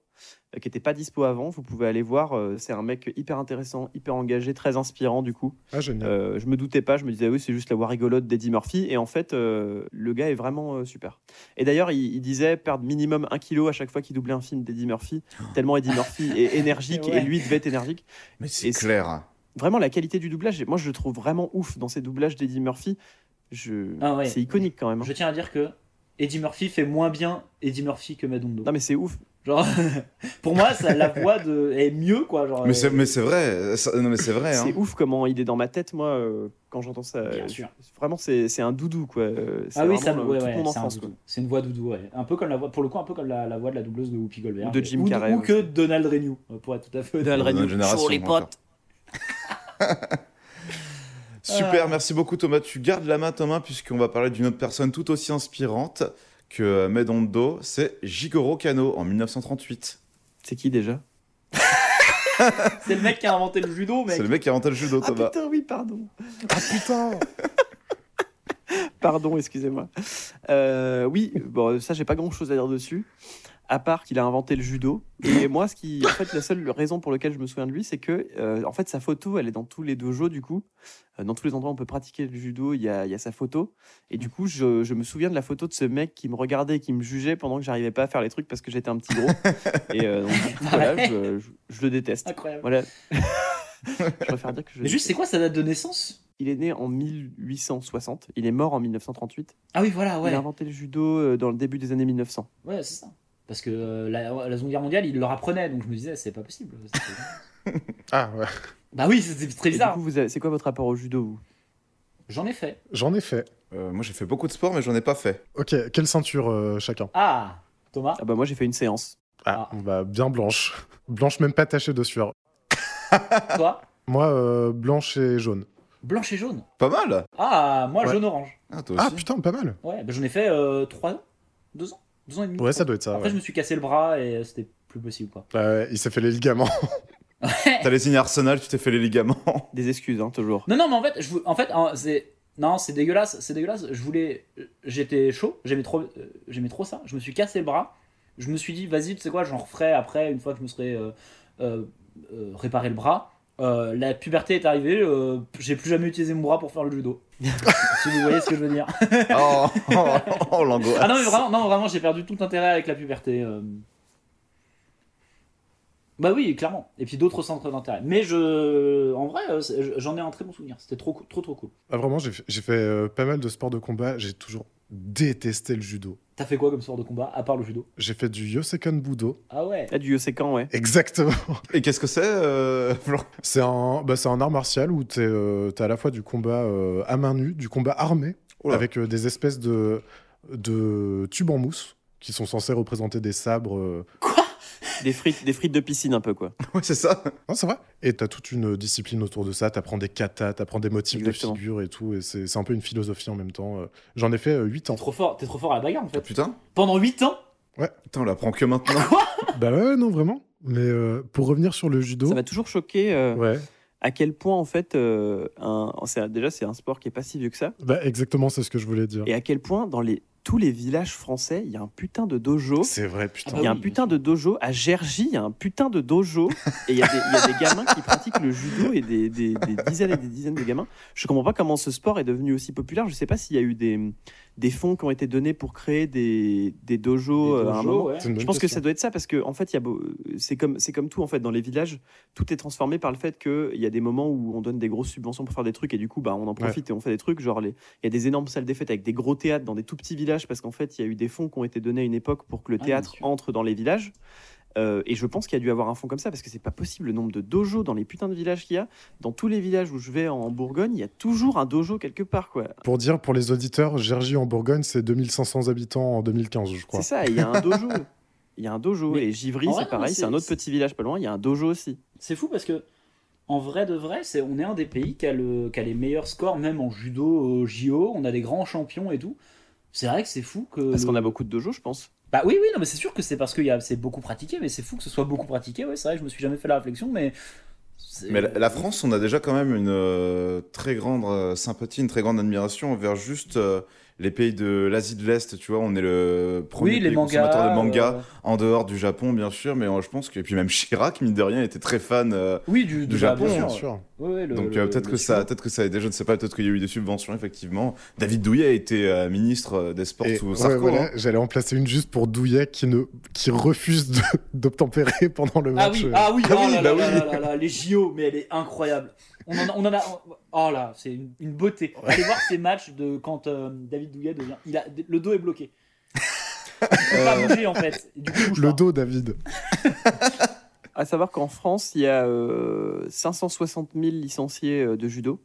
qui n'étaient pas dispo avant. Vous pouvez aller voir. euh, c'est un mec hyper intéressant, hyper engagé, très inspirant, du coup. Ah, génial. Euh, je me doutais pas, je me disais oui, c'est juste la voix rigolote d'Eddie Murphy. Et en fait, euh, le gars est vraiment euh, super. Et d'ailleurs, il, il disait perdre minimum un kilo à chaque fois qu'il doublait un film d'Eddie Murphy, tellement Eddie Murphy est énergique Ouais. et lui devait être énergique. Mais c'est clair. Vraiment, la qualité du doublage, moi je le trouve vraiment ouf dans ces doublages d'Eddie Murphy. Je... Ah ouais. C'est iconique quand même. hein. Je tiens à dire que Eddie Murphy fait moins bien Eddie Murphy que Madondo. Non mais c'est ouf. Genre, pour moi, ça, la voix de... est mieux, quoi. Genre, Mais euh, c'est mais c'est vrai. ça- non mais c'est vrai. C'est hein. ouf comment il est dans ma tête, moi, euh, quand j'entends ça. Bien Je- sûr. Vraiment, c'est c'est un doudou, quoi. Euh, c'est Ah oui, ça, le- ouais, ouais, c'est un une voix doudou, ouais. Un peu comme la voix, pour le coup, un peu comme la, la voix de la doubleuse de Whoopi Goldberg. Ou de Jim ou, Carrey Ou que aussi. Donald Renew, euh, pour être tout à fait. Donald Renew, génération, chaud les potes. Super, Ah. merci beaucoup Thomas. Tu gardes la main Thomas puisqu'on va parler d'une autre personne tout aussi inspirante que Medondo, c'est Jigoro Kano en 1938. C'est qui déjà? C'est le mec qui a inventé le judo, mec. C'est le mec qui a inventé le judo Ah Thomas. putain, oui, pardon. Ah putain Pardon, excusez-moi. Euh, oui, bon, ça, j'ai pas grand-chose à dire dessus, à part qu'il a inventé le judo. Et moi, ce qui, en fait, la seule raison pour laquelle je me souviens de lui, c'est que, euh, en fait, sa photo, elle est dans tous les dojos, du coup. Euh, dans tous les endroits où on peut pratiquer le judo, il y a, il y a sa photo. Et du coup, je, je me souviens de la photo de ce mec qui me regardait et qui me jugeait pendant que j'arrivais pas à faire les trucs parce que j'étais un petit gros. et euh, donc, du coup, voilà, je, je- je le déteste. Incroyable. Voilà. je préfère dire que je. Mais juste, c'est quoi sa date de naissance? Il est né en 1860. Il est mort en 1938. Ah oui, voilà, ouais. Il a inventé le judo dans le début des années 1900. Ouais, c'est ça. Parce que euh, la, la Seconde Guerre mondiale, il leur apprenait, donc je me disais, c'est pas possible. Ah ouais, bah oui, c'était très bizarre. coup, vous avez- c'est quoi votre rapport au judo vous? J'en ai fait. j'en ai fait. Euh, moi j'ai fait beaucoup de sport mais j'en ai pas fait. Ok, quelle ceinture euh, chacun? Ah, Thomas? Ah bah moi j'ai fait une séance. Ah, bah bien blanche. Blanche même pas tachée de sueur. Toi? Moi, euh, blanche et jaune. Blanche et jaune. Pas mal Ah, moi, Ouais. jaune-orange. Ah toi Ah putain, pas mal. Ouais, bah, j'en ai fait 3 ans 2 ans 2 ans et demi. Ouais, ça doit être ça. Après, ouais. je me suis cassé le bras et c'était plus possible quoi. Ouais, il s'est fait les ligaments. T'as signé Arsenal, tu t'es fait les ligaments. Des excuses, hein, toujours. Non, non, mais en fait, je, en fait, hein, c'est. Non, c'est dégueulasse, c'est dégueulasse. Je voulais. J'étais chaud, j'aimais trop, euh, j'aimais trop ça. Je me suis cassé le bras. Je me suis dit, vas-y, tu sais quoi, j'en referai après, une fois que je me serai euh, euh, euh, réparé le bras. Euh, la puberté est arrivée, euh, j'ai plus jamais utilisé mon bras pour faire le judo. si vous voyez ce que je veux dire. Oh, oh, oh, l'angoisse. Ah non, mais vraiment, non, vraiment j'ai perdu tout intérêt avec la puberté. euh. Bah oui, clairement. Et puis d'autres centres d'intérêt. Mais je, en vrai, j'en ai un très bon souvenir. C'était trop, trop, trop cool. Ah, vraiment, j'ai fait, euh, pas mal de sports de combat. J'ai toujours détesté le judo. T'as fait quoi comme sport de combat, à part le judo? J'ai fait du Yosekan Budo. Ah ouais. Ah, du Yosekan, ouais. Exactement. Et qu'est-ce que c'est, euh, Florent? C'est un, bah, c'est un art martial où tu as à la fois du combat euh, à main nue, du combat armé, Oula. avec euh, des espèces de, de tubes en mousse qui sont censés représenter des sabres. euh. Des frites, des frites de piscine, un peu, quoi. Ouais, c'est ça. Non, c'est vrai. Et tu as toute une discipline autour de ça. Tu apprends des katas, tu apprends des motifs Exactement. de figures et tout. Et c'est c'est un peu une philosophie en même temps. euh. J'en ai fait 8 T'es ans. trop fort, t'es trop fort à la bagarre en Ah, fait. putain. Pendant 8 ans? Putain, on l'apprend que maintenant. bah ouais, non, vraiment. Mais euh, pour revenir sur le judo. Ça m'a toujours choqué euh, Ouais, à quel point, en fait, euh, un, c'est- déjà, c'est un sport qui est pas si vieux que ça. bah exactement, c'est ce que je voulais dire. Et à quel point, dans les, tous les villages français, il y a un putain de dojo. C'est vrai, putain. Ah Il y a bah un putain de dojo. À Gergy, il y a un putain de dojo. Et il y, a des- il y a des gamins qui pratiquent le judo et des, des- des dizaines et des dizaines de gamins. Je comprends pas comment ce sport est devenu aussi populaire. Je sais pas s'il y a eu des, des fonds qui ont été donnés pour créer des, des dojos, Des euh, à un moment. ouais. Je pense que ça doit être ça parce que en fait, c'est comme comme tout en fait dans les villages, tout est transformé par le fait qu'il y a des moments où on donne des grosses subventions pour faire des trucs et du coup bah on en profite et on fait des trucs genre il y a des énormes salles des fêtes avec des gros théâtres dans des tout petits villages parce qu'en fait il y a eu des fonds qui ont été donnés à une époque pour que le Ah, théâtre entre dans les villages. Euh, et je pense qu'il y a dû avoir un fonds comme ça parce que c'est pas possible le nombre de dojos dans les putains de villages qu'il y a. Dans tous les villages où je vais en Bourgogne, il y a toujours un dojo quelque part quoi. Pour dire pour les auditeurs, Gergy en Bourgogne, c'est 2500 habitants en 2015, je crois. C'est ça, il y a un dojo. Il y a un dojo Mais et Givry c'est pareil, c'est- un autre petit village pas loin, il y a un dojo aussi. C'est fou parce que, en vrai de vrai, c'est, on est un des pays qui a, le, qui a les meilleurs scores, même en judo, au JO. On a des grands champions et tout. C'est vrai que c'est fou que. Parce le- qu'on a beaucoup de dojos, je pense. Bah oui, oui, non, mais c'est sûr que c'est parce que y a- c'est beaucoup pratiqué, mais c'est fou que ce soit beaucoup pratiqué. Ouais, c'est vrai, je me suis jamais fait la réflexion, mais. Mais la, la France, on a déjà quand même une euh, très grande euh, sympathie, une très grande admiration envers juste euh, les pays de l'Asie de l'Est, tu vois. On est le premier Oui, les pays mangas. consommateur de manga euh, en dehors du Japon, bien sûr. Mais euh, je pense que. Et puis même Chirac, mine de rien, était très fan. euh, Oui, du, Du bah, Japon, bien sûr. Ouais, le- donc euh, peut-être que ça, peut-être que ça a aidé, je ne sais pas, peut-être qu'il y a eu des subventions effectivement. David Douillet a été euh, ministre des Sports Et sous ouais, Sarko. voilà, hein. J'allais en placer une juste pour Douillet qui, ne, qui refuse d'obtempérer pendant le Ah match. oui, ah oui, Ah oh oui, là bah là oui. là là là, les JO, mais elle est incroyable. On en a, on en a oh là, c'est une, une beauté. Allez voir ces matchs de quand euh, David Douillet devient, il a le dos est bloqué. Il peut pas bouger en fait. Du coup, Le pas. dos, David. À savoir qu'en France, il y a euh, 560 000 licenciés euh, de judo.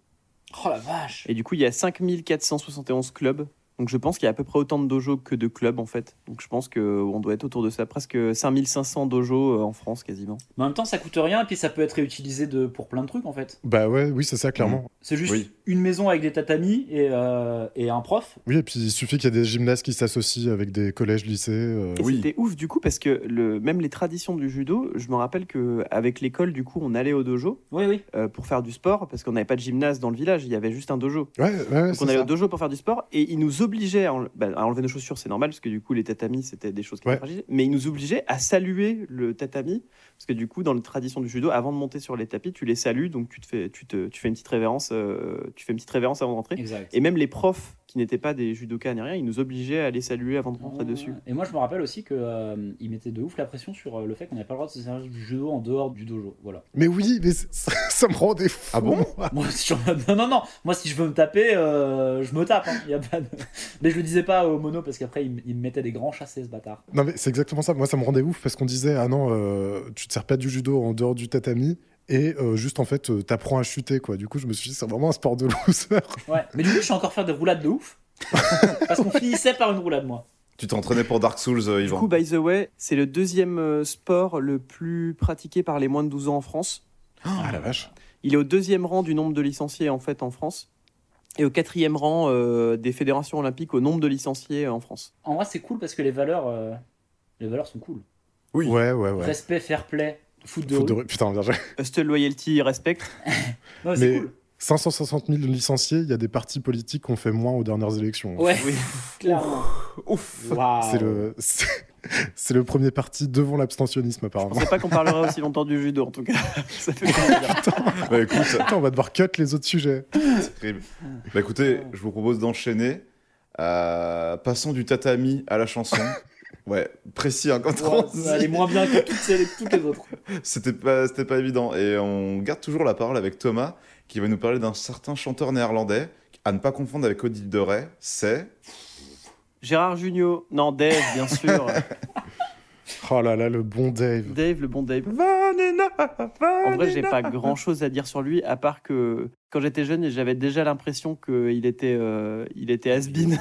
Oh la vache. Et du coup, il y a 5471 clubs. Donc je pense qu'il y a à peu près autant de dojos que de clubs en fait. Donc je pense qu'on doit être autour de ça. Presque 5500 dojos euh, en France quasiment. Mais en même temps, ça coûte rien et puis ça peut être réutilisé de, pour plein de trucs en fait. Bah ouais, oui, c'est ça, clairement. C'est juste Oui. une maison avec des tatamis et, euh, et un prof. Oui, et puis il suffit qu'il y ait des gymnases qui s'associent avec des collèges, lycées. euh. Et Oui. c'était ouf du coup parce que le, même les traditions du judo, je me rappelle que avec l'école du coup on allait au dojo Oui, oui. euh, pour faire du sport parce qu'on n'avait pas de gymnase dans le village, il y avait juste un dojo. Ouais, ouais, Donc on allait ça. au dojo pour faire du sport et ils nous obligeaient à, enle- bah, à enlever nos chaussures, c'est normal parce que du coup les tatamis c'était des choses qui Ouais. étaient fragiles, mais ils nous obligeaient à saluer le tatami parce que du coup dans les traditions du judo, avant de monter sur les tapis, tu les salues donc tu te fais, tu te, tu fais une petite révérence, euh, tu fais une petite révérence avant de rentrer. Exact. Et même les profs qui n'étaient pas des judokas ni rien, ils nous obligeaient à les saluer avant de rentrer dessus. Et moi, je me rappelle aussi que euh, il mettait de ouf la pression sur euh, le fait qu'on n'avait pas le droit de se servir du judo en dehors du dojo. Voilà. Mais oui, mais c'est- ça, ça me rendait fou. Ah bon moi. Moi, si je- non, non, non. Moi, si je veux me taper, euh, je me tape. hein. Y a pas de- Mais je le disais pas au mono parce qu'après, il, me- il me mettait des grands chassés, ce bâtard. Non, mais c'est exactement ça. Moi, ça me rendait ouf parce qu'on disait Ah non, euh, tu te sers pas du judo en dehors du tatami. Et euh, juste en fait, euh, t'apprends à chuter quoi. Du coup, je me suis dit, c'est vraiment un sport de loser. Ouais. Mais du coup, je suis encore faire des roulades de ouf. parce qu'on finissait par une roulade, moi. Tu t'es entraîné pour Dark Souls, euh, Du Yvan. coup, by the way, c'est le deuxième euh, sport le plus pratiqué par les moins de 12 ans en France. Ah la vache. Il est au deuxième rang du nombre de licenciés en fait en France et au quatrième rang euh, des fédérations olympiques au nombre de licenciés en France. En vrai, c'est cool parce que les valeurs, euh, les valeurs sont cool. Oui. Ouais, ouais, ouais. Respect, fair play, foot de Foot de rue. rue. Putain, bien joué. Hustle, loyalty, respect. Non, c'est Mais cool. 560 000 licenciés, il y a des partis politiques qui ont fait moins aux dernières élections. Ouais, Oui. clairement. Ouf. Waouh. C'est le, c'est c'est le premier parti devant l'abstentionnisme, Je apparemment. pensais pas qu'on parlerait aussi longtemps du judo, en tout cas. Ça fait plaisir. Bah écoute, Attends, on va devoir cut les autres sujets. terrible. Bah écoutez, je vous propose d'enchaîner. Euh, passons du tatami à la chanson. Ouais, précis hein, quand Ouais, on Elle est moins bien que toutes, celles- toutes les autres. C'était pas, c'était pas évident. Et on garde toujours la parole avec Thomas, qui va nous parler d'un certain chanteur néerlandais, à ne pas confondre avec Odile de Ray. C'est. Gérard Junio. Non, Dave, bien sûr. Oh là là, le bon Dave. Dave, le bon Dave. En vrai, j'ai pas grand chose à dire sur lui, à part que quand j'étais jeune, j'avais déjà l'impression qu'il était, euh, il était has-been.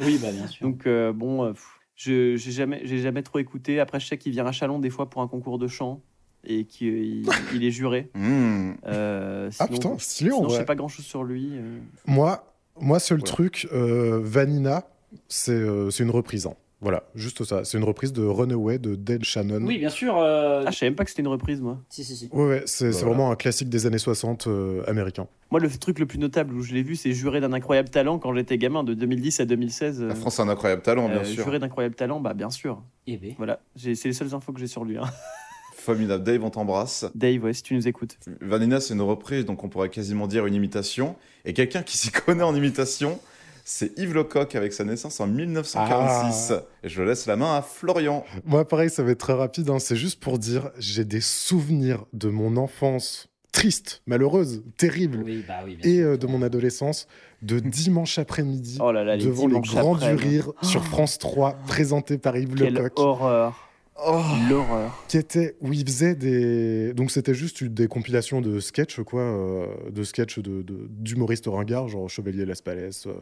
Oui, bah bien sûr. Donc, euh, bon, euh, pff, je j'ai jamais, j'ai jamais trop écouté. Après, je sais qu'il vient à Chalon des fois pour un concours de chant et qu'il il est juré. Hmm. Euh, Ah putain, stylé en sinon, je sais pas grand chose sur lui. euh. Moi, moi seul Voilà. truc, euh, Vanina, c'est euh, c'est une reprise. hein. Voilà, juste ça. C'est une reprise de Runaway de Dale Shannon. Oui, bien sûr. euh, Ah, je savais même pas que c'était une reprise, moi. Si, si, si. Ouais, ouais, c'est Voilà. vraiment un classique des années 60 euh, américain. Moi, le truc le plus notable où je l'ai vu, c'est Juré d'un incroyable talent quand j'étais gamin, de 2010 à 2016. euh, La France a un incroyable talent, bien euh, sûr. Juré d'incroyable talent, bah bien sûr. Eh ben. Voilà, c'est les seules infos que j'ai sur lui. hein. Formidable. Dave, on t'embrasse. Dave, ouais, si tu nous écoutes. Vanina, c'est une reprise, donc on pourrait quasiment dire une imitation. Et quelqu'un qui s'y connaît en imitation, c'est Yves Lecoq avec sa naissance en 1946. Ah. Et je laisse la main à Florian. Moi, pareil, ça va être très rapide. hein. C'est juste pour dire, j'ai des souvenirs de mon enfance triste, malheureuse, terrible, Oui, bah oui, et euh, de mon adolescence, de dimanche après-midi, Oh là là, les devant les grands du rire sur France 3, présenté par Yves Quelle Lecoq. horreur. Oh. L'horreur. qui était où il faisait des donc c'était juste des compilations de sketchs quoi euh, de sketchs de d'humoristes ringards genre Chevalier Las Palais euh,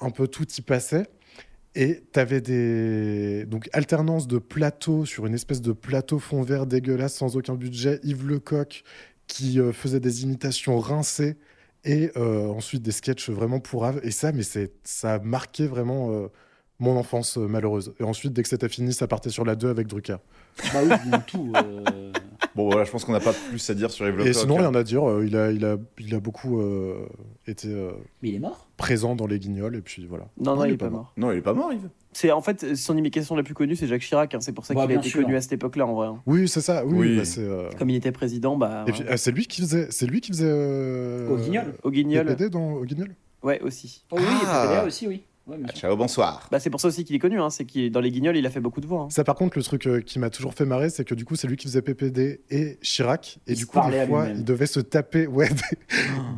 un peu tout y passait et t'avais des donc alternance de plateaux sur une espèce de plateau fond vert dégueulasse sans aucun budget Yves Lecoq qui euh, faisait des imitations rincées et euh, ensuite des sketchs vraiment pourraves et ça mais c'est ça a marqué vraiment mon enfance euh, malheureuse et ensuite dès que c'était fini ça partait sur la 2 avec Drucker Bah oui, tout. euh, Bon, voilà, je pense qu'on n'a pas plus à dire sur Yves Lecoq. Et sinon, rien à dire. euh, il, a, il, a, il a beaucoup euh, été euh, Mais il est mort? présent dans les guignols. Et puis voilà. Non, non, il est pas mort. Non, il est pas mort, Yves. C'est en fait son imitation la plus connue, c'est Jacques Chirac. hein, C'est pour ça Bah, qu'il a été sûr. connu à cette époque-là, en vrai. hein. Oui, c'est ça. Oui, Oui. bah, c'est. euh, Comme il était président, bah. Et puis, ouais. ah, c'est lui qui faisait. C'est lui qui faisait. euh, Au Guignol Au Guignol. Dans au Guignol? Ouais, aussi. Oh oui, Ah. PPDA aussi, oui. Ouais, Ah, ciao, bonsoir. Bah, c'est pour ça aussi qu'il est connu. Hein. C'est qu'il dans les Guignols, il a fait beaucoup de voix. hein. Ça, par contre, le truc euh, qui m'a toujours fait marrer, c'est que du coup, c'est lui qui faisait PPD et Chirac. Et Il du coup, des fois, il devait se taper ouais,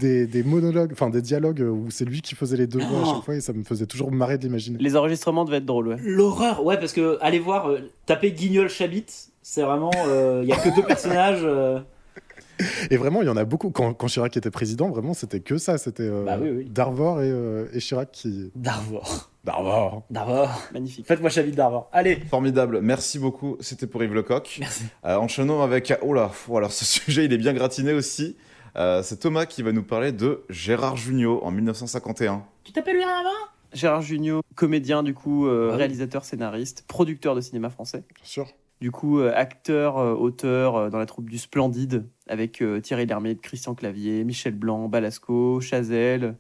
des, des, des monologues, enfin des dialogues où c'est lui qui faisait les deux voix à Oh. chaque fois. Et ça me faisait toujours marrer de l'imaginer. Les enregistrements devaient être drôles, ouais. L'horreur, ouais, parce que allez voir, euh, taper Guignol Chabit, c'est vraiment. Il y a que deux personnages. Et vraiment, il y en a beaucoup. Quand, quand Chirac était président, vraiment, c'était que ça. C'était euh, Bah oui, oui. Darvor et, euh, et Chirac qui. Darvor. Darvor Darvor. Magnifique. Faites-moi Chabit Darvor. Allez Formidable, merci beaucoup. C'était pour Yves Lecoq. Merci. Euh, enchaînons avec. Oh là, alors ce sujet, il est bien gratiné aussi. Euh, c'est Thomas qui va nous parler de Gérard Jugnot en 1951. Tu t'appelles lui avant? Gérard Jugnot, comédien, du coup, euh, Ah oui. réalisateur, scénariste, producteur de cinéma français. Bien sûr. Du coup, acteur, auteur dans la troupe du Splendide avec euh, Thierry Lhermitte, Christian Clavier, Michel Blanc, Balasco, Chazelle.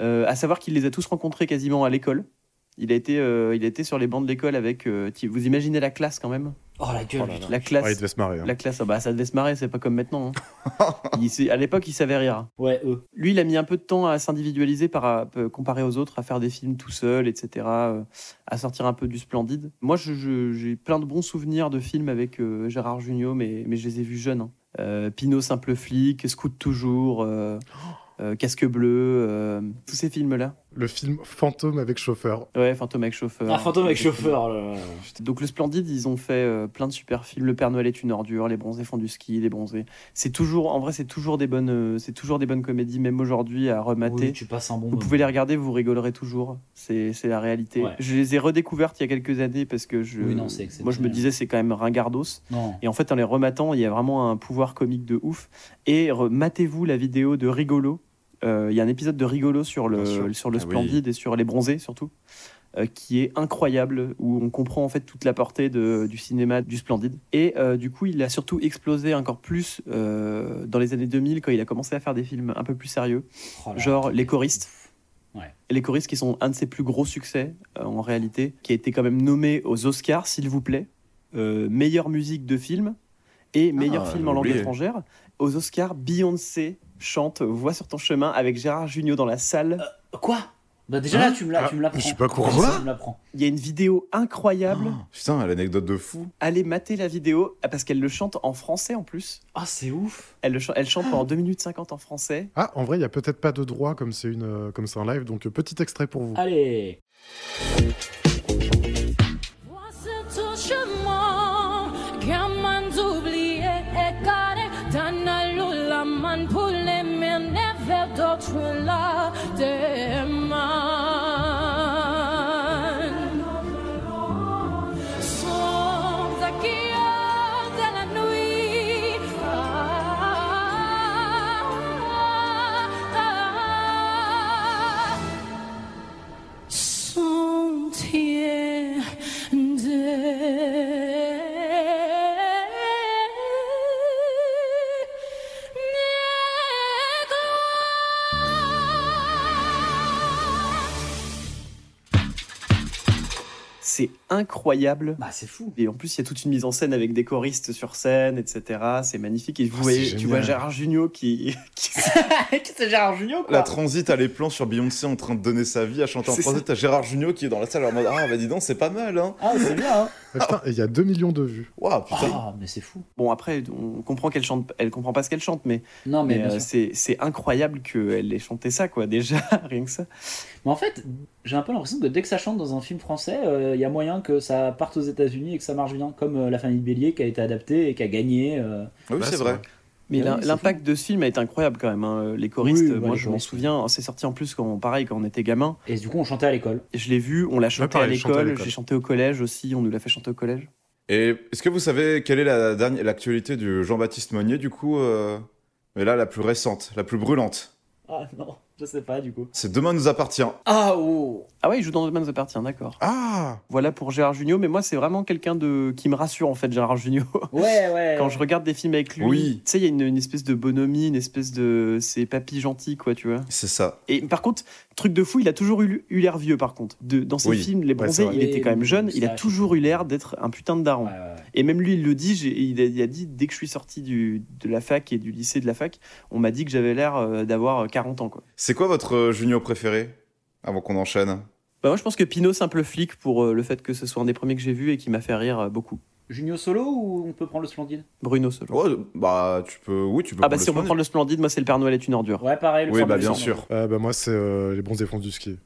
Euh, à savoir qu'il les a tous rencontrés quasiment à l'école. Il a été, euh, il a été sur les bancs de l'école avec. euh, vous imaginez la classe quand même? Oh la gueule, Oh là. La classe. Ah, il devait se marrer. hein. La classe, ah bah, ça devait se marrer, c'est pas comme maintenant. hein. Il à l'époque, il savait rire. Ouais, eux. Lui, il a mis un peu de temps à s'individualiser par, euh, comparé aux autres, à faire des films tout seul, etc., euh, à sortir un peu du splendide. Moi, j'ai plein de bons souvenirs de films avec euh, Gérard Jugnot, mais, mais je les ai vus jeunes. hein. Euh, Pinot, Simple Flic, Scout Toujours, euh, euh, Casque Bleu, tous ces films-là. Le film Fantôme avec chauffeur. Ouais, Fantôme avec chauffeur. Un fantôme avec chauffeur. là. Donc le Splendide, ils ont fait euh, plein de super films. Le Père Noël est une ordure, Les Bronzés font du ski, Les Bronzés. C'est toujours, en vrai, c'est toujours des bonnes, euh, c'est toujours des bonnes comédies, même aujourd'hui à remater. Oui, tu passes un bon Vous moment. pouvez les regarder, vous rigolerez toujours. C'est c'est la réalité. Ouais. Je les ai redécouvertes il y a quelques années parce que je, Oui, non, c'est moi je me disais c'est quand même ringardos. Non. Et en fait, en les rematant, il y a vraiment un pouvoir comique de ouf. Et matez-vous la vidéo de Rigolo. Euh, Il y a un épisode de Rigolo sur le, sur le Ah oui. Splendide et sur les Bronzés surtout. euh, qui est incroyable, où on comprend en fait toute la portée de- du cinéma du Splendide. Et euh, du coup, il a surtout explosé encore plus dans les années 2000 quand il a commencé à faire des films un peu plus sérieux, Oh là genre. Les choristes. Ouais. Les choristes qui sont un de ses plus gros succès euh, en réalité, qui a été quand même nommé aux Oscars, s'il vous plaît, Euh, meilleure musique de film et meilleur Ah, film j'ai en langue étrangère. Aux Oscars, Beyoncé chante Voix sur ton chemin avec Gérard Jugnot dans la salle. Quoi? Bah déjà Hein là, tu me la- Ah, tu me l'apprends. je suis pas Quoi l'apprends Il y a une vidéo incroyable. Oh, putain, l'anecdote de fou. Allez mater la vidéo ah, parce qu'elle le chante en français en plus. Ah, c'est ouf. Elle, le ch- elle chante pendant 2 minutes 50 en français. Ah, en vrai, il y a peut-être pas de droit comme c'est une, euh, comme c'est un live, donc euh, petit extrait pour vous. Allez. C'est incroyable. Bah, c'est fou. Et en plus, il y a toute une mise en scène avec des choristes sur scène, etc. C'est magnifique. Et vous Ah, voyez, tu vois. Gérard Jugnot qui, qui- c'est Gérard Junior, quoi. La transit à les plans sur Beyoncé en train de donner sa vie à chanter en français. T'as Gérard Jugnot qui est dans la salle en mode Ah, bah dis donc, c'est pas mal, hein. Ah, c'est bien, hein. Ah, putain, et il y a 2 millions de vues. Waouh, putain. Ah, mais c'est fou. Bon, après, on comprend qu'elle chante, elle comprend pas ce qu'elle chante, mais, Non, mais, mais, euh, c'est c'est incroyable qu'elle ait chanté ça, quoi, déjà, rien que ça. Mais en fait, j'ai un peu l'impression que dès que ça chante dans un film français, il y a moyen que ça parte aux États-Unis et que ça marche bien, comme euh, La famille de Bélier qui a été adaptée et qui a gagné. euh. Oui, Ouais, c'est vrai. vrai. Mais Ah oui, l'impact de ce film a été incroyable quand même. hein. Les choristes, Oui, bah, moi je m'en souviens, c'est sorti en plus quand, pareil, quand on était gamin. Et du coup, on chantait à l'école. Et Je l'ai vu, on l'a chanté pareil, à l'école, l'école. j'ai chanté au collège aussi, on nous l'a fait chanter au collège. Et est-ce que vous savez quelle est la dernière, l'actualité du Jean-Baptiste Monnier, du coup euh, Mais là, la plus récente, la plus brûlante. Ah non, je sais pas du coup. C'est Demain nous appartient. Ah oh Ah ouais, il joue dans Demain nous appartient, d'accord. Ah Voilà pour Gérard Jugnot, mais moi c'est vraiment quelqu'un de qui me rassure en fait, Gérard Jugnot. Ouais, ouais. Quand je regarde des films avec lui, Oui. tu sais, il y a une, une espèce de bonhomie, une espèce de. C'est papy gentil, quoi, tu vois. C'est ça. Et par contre, truc de fou, il a toujours eu, eu l'air vieux, par contre. De, dans ses Oui. films, Les Bronzés, vrai. il était quand même jeune, il a toujours eu l'air d'être un putain de daron. Ouais, ouais, ouais. Et même lui, il le dit, il a, il a dit, dès que je suis sorti du, de la fac et du lycée de la fac, on m'a dit que j'avais l'air euh, d'avoir 40 ans, quoi. C'est quoi votre euh, Junio préféré Avant qu'on enchaîne? Bah moi, je pense que Pinot, simple flic, pour euh, le fait que ce soit un des premiers que j'ai vu et qui m'a fait rire euh, beaucoup. Junio solo ou on peut prendre le Splendide? Bruno Solo. Ouais, bah, tu peux. Oui, tu peux. ah bah prendre si le on peut Splendide. prendre le Splendide, moi c'est le Père Noël est une ordure. Ouais, pareil. Le Oui, bah, bien sûr. Euh, bah, Moi, c'est euh, les bons défenses du ski.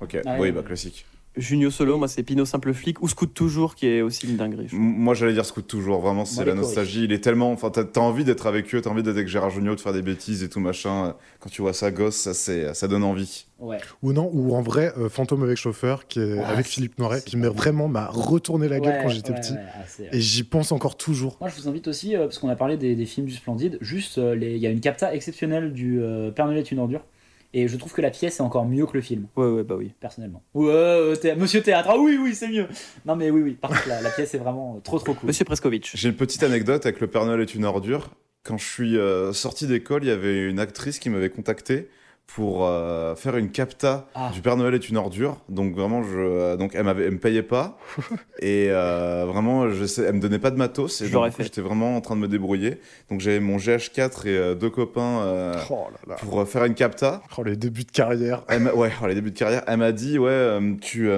Ok, Ah, oui, ouais. bah, classique. Junio Solo, moi c'est Pinot simple flic ou Scout toujours qui est aussi une dinguerie. Moi, j'allais dire Scout toujours. Vraiment, c'est la nostalgie. Il est tellement. Enfin, t'as envie d'être avec eux, t'as envie d'être avec Gérard Jugnot, de faire des bêtises et tout machin. Quand tu vois ça gosse, ça, c'est- ça donne envie. Ouais. Ou non, ou en vrai, euh, Fantôme avec chauffeur, qui est Ah, avec Philippe Noiret, qui m'a vraiment m'a retourné la gueule Ouais, quand j'étais ouais, petit. ouais, assez, ouais. Et j'y pense encore toujours. Moi, je vous invite aussi, euh, parce qu'on a parlé des, des films du Splendide, juste, euh, il y a une capta exceptionnelle du euh, Père Noël est une ordure. Et je trouve que la pièce est encore mieux que le film, Ouais, ouais, bah oui. personnellement. Ouais, euh, thé- monsieur Théâtre, ah oui, oui, c'est mieux. Non, mais oui, oui, par contre, la, la pièce est vraiment euh, trop, trop cool. Monsieur Preskovitch. J'ai une petite anecdote avec Le Père Noël est une ordure. Quand je suis euh, sorti d'école, il y avait une actrice qui m'avait contacté pour euh, faire une capta Ah. du Père Noël est une ordure. Donc vraiment, je, euh, donc elle, m'avait, me payait pas et euh, vraiment, je sais, elle me donnait pas de matos. Et Je donc, coup. J'étais vraiment en train de me débrouiller. Donc j'avais mon GH4 et euh, deux copains Oh là là. pour faire une capta. Oh, les débuts de carrière. Elle m'a- ouais, oh, les débuts de carrière. Elle m'a dit, ouais, tu,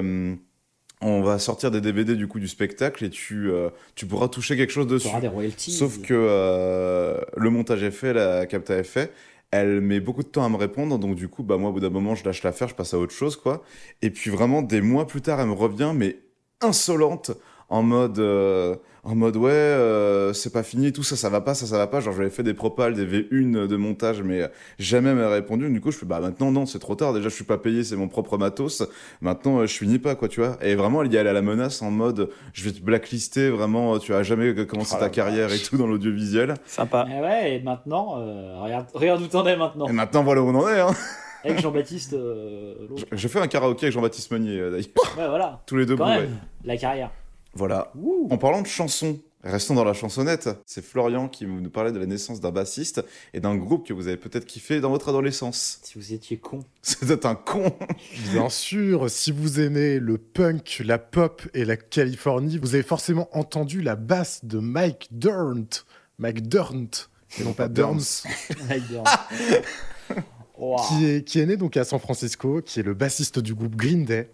on va sortir des DVD du coup du spectacle et tu, euh, tu pourras toucher quelque chose Tu dessus. auras des royalties. Sauf que euh, le montage est fait, la capta est fait. Elle met beaucoup de temps à me répondre, donc du coup, bah moi, au bout d'un moment, je lâche l'affaire, je passe à autre chose, quoi. Et puis vraiment, des mois plus tard, elle me revient, mais insolente, en mode, euh, en mode ouais, euh, c'est pas fini, tout ça, ça va pas, ça, ça va pas. Genre, j'avais fait des propales, des V1 de montage, mais jamais elle m'a répondu. Du coup, je fais bah maintenant, non, c'est trop tard. Déjà, je suis pas payé, c'est mon propre matos. Maintenant, euh, je finis pas, quoi, tu vois. Et vraiment, elle y allait à la menace en mode, je vais te blacklister, vraiment, tu as jamais commencé Oh ta carrière et tout dans l'audiovisuel. Sympa. Eh ouais, et maintenant, euh, regarde, regarde où t'en es maintenant. Et maintenant, voilà où on en est, hein. Avec Jean-Baptiste. euh, Je, je fais un karaoké avec Jean-Baptiste Meunier, d'ailleurs. Ouais, voilà. Tous les deux Quand même, la carrière. Voilà. Ouh. En parlant de chansons, restons dans la chansonnette. C'est Florian qui nous parlait de la naissance d'un bassiste et d'un groupe que vous avez peut-être kiffé dans votre adolescence. Si vous étiez con. C'était un con. Bien sûr, si vous aimez le punk, la pop et la Californie, vous avez forcément entendu la basse de Mike Durnt. Mike Durnt, et non pas Durns, Mike Durn. Wow. qui est, qui est né donc à San Francisco, qui est le bassiste du groupe Green Day.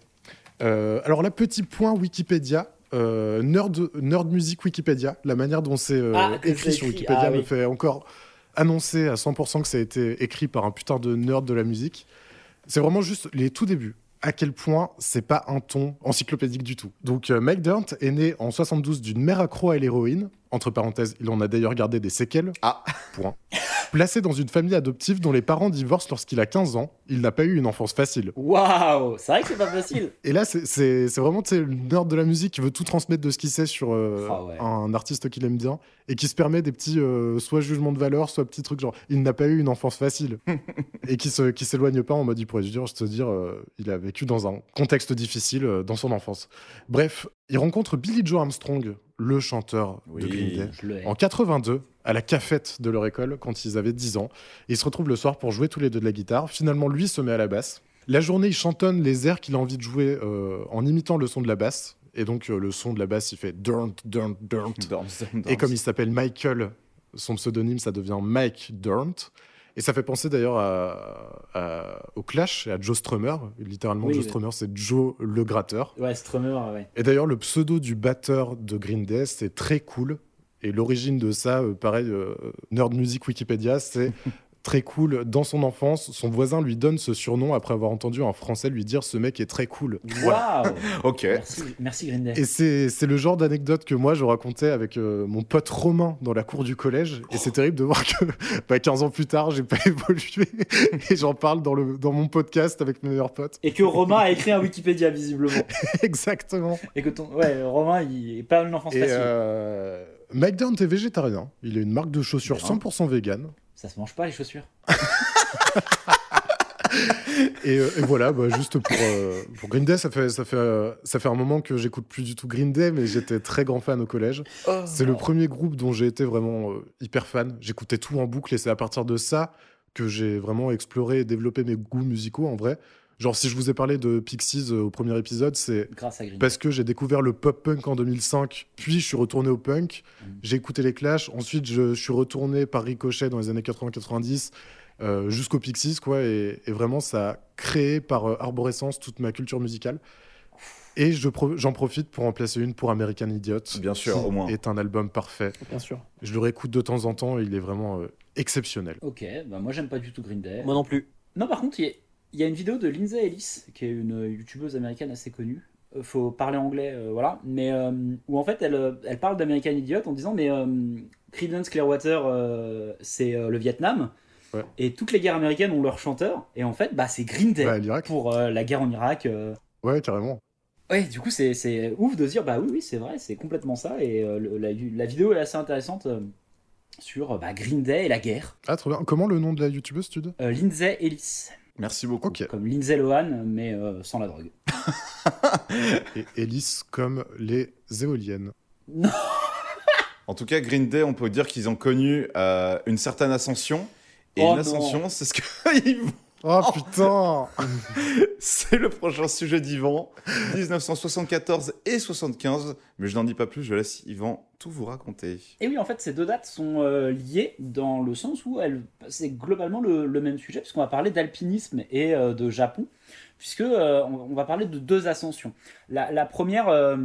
Euh, alors là, petit point Wikipédia. Euh, nerd, nerd Music Wikipédia, la manière dont c'est euh, Ah, écrit sur Wikipédia ah me oui. fait encore annoncer à 100% que ça a été écrit par un putain de nerd de la musique. C'est vraiment juste les tout débuts. À quel point c'est pas un ton encyclopédique du tout. Donc euh, Mike Durnt est né en 72 d'une mère accro à l'héroïne. Entre parenthèses, il en a d'ailleurs gardé des séquelles. Ah. Point. Placé dans une famille adoptive dont les parents divorcent lorsqu'il a 15 ans, il n'a pas eu une enfance facile. Waouh C'est vrai que c'est pas facile. Et là, c'est- vraiment le nerd de la musique qui veut tout transmettre de ce qu'il sait sur euh, Ah ouais. un artiste qu'il aime bien et qui se permet des petits euh, soit jugements de valeur, soit petits trucs genre il n'a pas eu une enfance facile et qui se qui s'éloigne pas en mode il pourrait se dire, se dire euh, il a vécu dans un contexte difficile dans son enfance. Bref, il rencontre Billy Joe Armstrong, le chanteur Oui. de Green Day. En 82, à la cafette de leur école, quand ils avaient 10 ans, ils se retrouvent le soir pour jouer tous les deux de la guitare. Finalement, lui se met à la basse. La journée, il chantonne les airs qu'il a envie de jouer euh, en imitant le son de la basse. Et donc, euh, le son de la basse, il fait durnt, durnt, durnt. Et comme il s'appelle Michael, son pseudonyme, ça devient Mike Durnt. Et ça fait penser d'ailleurs à, à- au Clash et à Joe Strummer. Littéralement, Oui, Joe. Strummer, c'est Joe le gratteur. Ouais, Strummer, ouais. Et d'ailleurs, le pseudo du batteur de Green Day, c'est très cool. Et l'origine de ça, euh, pareil, euh, Nerd Music Wikipédia, c'est très cool. Dans son enfance, son voisin lui donne ce surnom après avoir entendu un Français lui dire ce mec est très cool. Waouh Ok. Merci, merci Green Day. Et c'est c'est le genre d'anecdote que moi je racontais avec euh, mon pote Romain dans la cour du collège. Et c'est terrible de voir que bah, 15 ans plus tard, j'ai pas évolué. et j'en parle dans, le, dans mon podcast avec mes meilleurs potes. Et que Romain a écrit un Wikipédia, visiblement. Exactement. Et que ton. Ouais, Romain, il est pas une enfance Et facile. euh, Mike est végétarien. Il a une marque de chaussures Bien. 100% vegan. Ça se mange pas, les chaussures. Et, euh, et voilà, bah, juste pour, euh, pour Green Day, ça fait, ça, fait, euh, ça fait un moment que j'écoute plus du tout Green Day, mais j'étais très grand fan au collège. C'est le premier groupe dont j'ai été vraiment euh, hyper fan. J'écoutais tout en boucle et c'est à partir de ça que j'ai vraiment exploré et développé mes goûts musicaux en vrai. Genre, si je vous ai parlé de Pixies euh, au premier épisode, c'est parce que j'ai découvert le pop-punk en 2005, puis je suis retourné au punk, Mm. j'ai écouté les Clash, ensuite je, je suis retourné par Ricochet dans les années 80-90 euh, jusqu'au Pixies, quoi, et, et vraiment ça a créé par euh, arborescence toute ma culture musicale. Et je pro- j'en profite pour en placer une pour American Idiot. Bien sûr, qui au moins. est un album parfait. Bien sûr. Je le réécoute de temps en temps et il est vraiment euh, exceptionnel. Ok, bah moi j'aime pas du tout Green Day. Moi non plus. Non, par contre, il a- il y a une vidéo de Lindsay Ellis, qui est une youtubeuse américaine assez connue. Euh, faut parler anglais, euh, voilà. Mais euh, où en fait, elle, elle parle d'American Idiot en disant Mais euh, Creedence Clearwater, c'est le Vietnam. Ouais. Et toutes les guerres américaines ont leur chanteur. Et en fait, bah, c'est Green Day Ouais, l'Irak. pour la guerre en Irak. Ouais, carrément. Ouais, du coup, c'est- ouf de se dire Bah oui, oui, c'est vrai, c'est complètement ça. Et le- la, la vidéo est assez intéressante sur bah, Green Day et la guerre. Ah, trop bien. Comment le nom de la youtubeuse, tu dis? Lindsay Ellis. Merci beaucoup. Comme Lindsay Lohan, mais euh, sans la drogue. Et Ellis comme les éoliennes. En tout cas, Green Day, on peut dire qu'ils ont connu euh, une certaine ascension. Et Oh une non. ascension, c'est ce qu'ils vont. Oh putain C'est le prochain sujet d'Yvan. 1974 et 75. Mais je n'en dis pas plus, je laisse Yvan tout vous raconter. Et oui, en fait, ces deux dates sont euh, liées dans le sens où c'est globalement le, le même sujet, puisqu'on va parler d'alpinisme et euh, de Japon, puisque euh, on, on va parler de deux ascensions. La, la première, euh,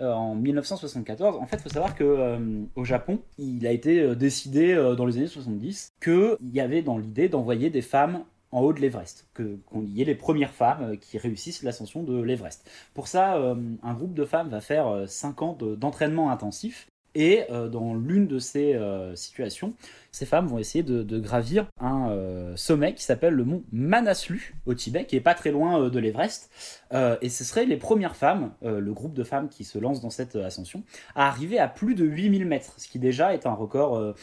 euh, en 1974, en fait, il faut savoir que euh, au Japon, il a été décidé euh, dans les années 70 qu'il y avait dans l'idée d'envoyer des femmes en haut de l'Everest, qu'on y ait les premières femmes euh, qui réussissent l'ascension de l'Everest. Pour ça, euh, un groupe de femmes va faire 5 ans de- d'entraînement intensif. Et euh, dans l'une de ces euh, situations, ces femmes vont essayer de, gravir un euh, sommet qui s'appelle le mont Manaslu au Tibet, qui est pas très loin de l'Everest. Et ce seraient les premières femmes, le groupe de femmes qui se lancent dans cette ascension, à arriver à plus de 8000 mètres, ce qui déjà est un record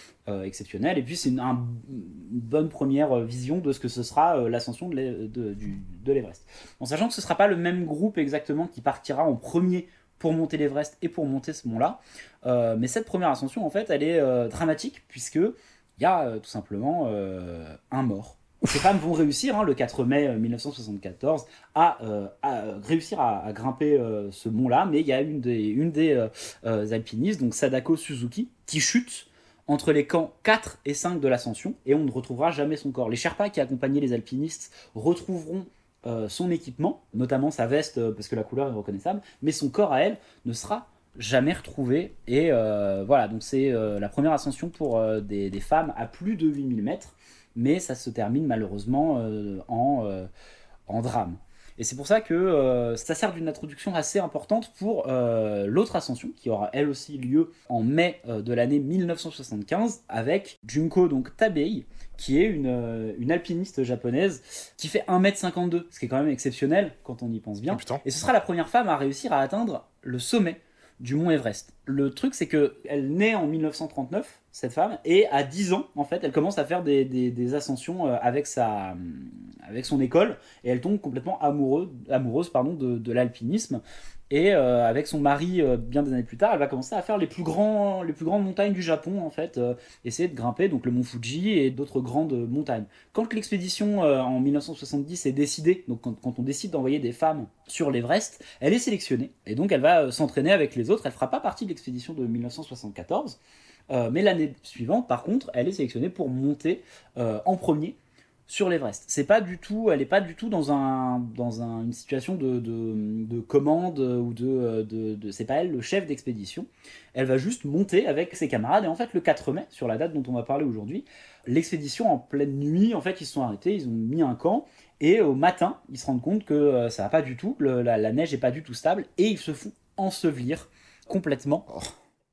exceptionnel. Et puis c'est une, un- une bonne première vision de ce que ce sera l'ascension de l'Everest. En sachant que ce sera pas le même groupe exactement qui partira en premier pour monter l'Everest et pour monter ce mont-là. Euh, mais cette première ascension, en fait, elle est euh, dramatique puisque il y a euh, tout simplement un mort. Ces femmes vont réussir, hein, le 4 mai euh, 1974, à, réussir à, grimper ce mont-là, mais il y a une des, alpinistes, donc Sadako Suzuki, qui chute entre les camps 4 et 5 de l'ascension, et on ne retrouvera jamais son corps. Les Sherpas qui accompagnaient les alpinistes retrouveront son équipement, notamment sa veste, parce que la couleur est reconnaissable, mais son corps à elle ne sera jamais retrouvé. Et euh, voilà, donc c'est euh, la première ascension pour euh, des, des femmes à plus de 8000 mètres, mais ça se termine malheureusement en, en drame. Et c'est pour ça que euh, ça sert d'une introduction assez importante pour euh, l'autre ascension, qui aura elle aussi lieu en mai euh, de l'année 1975, avec Junko donc Tabei, qui est une, une alpiniste japonaise qui fait 1m52, ce qui est quand même exceptionnel quand on y pense bien. Oh. Et ce sera la première femme à réussir à atteindre le sommet du mont Everest. Le truc, c'est que elle naît en 1939, cette femme, et à 10 ans, en fait, elle commence à faire des, ascensions euh, avec, sa, avec son école, et elle tombe complètement amoureux, amoureuse pardon, de l'alpinisme. Et euh, avec son mari, euh, bien des années plus tard, elle va commencer à faire les plus, grands, les plus grandes montagnes du Japon, en fait, euh, essayer de grimper, donc le mont Fuji et d'autres grandes montagnes. Quand l'expédition en 1970 est décidée, donc quand, on décide d'envoyer des femmes sur l'Everest, elle est sélectionnée et donc elle va s'entraîner avec les autres. Elle fera pas partie de l'expédition de 1974, euh, mais l'année suivante, par contre, elle est sélectionnée pour monter en premier sur l'Everest. C'est pas du tout, elle est pas du tout dans un dans un- une situation de, de, de commande ou de, de, c'est pas elle le chef d'expédition. Elle va juste monter avec ses camarades et en fait le 4 mai, sur la date dont on va parler aujourd'hui, l'expédition en pleine nuit, en fait ils sont arrêtés, ils ont mis un camp et au matin ils se rendent compte que euh, ça va pas du tout, le- la, la neige est pas du tout stable et ils se font ensevelir complètement.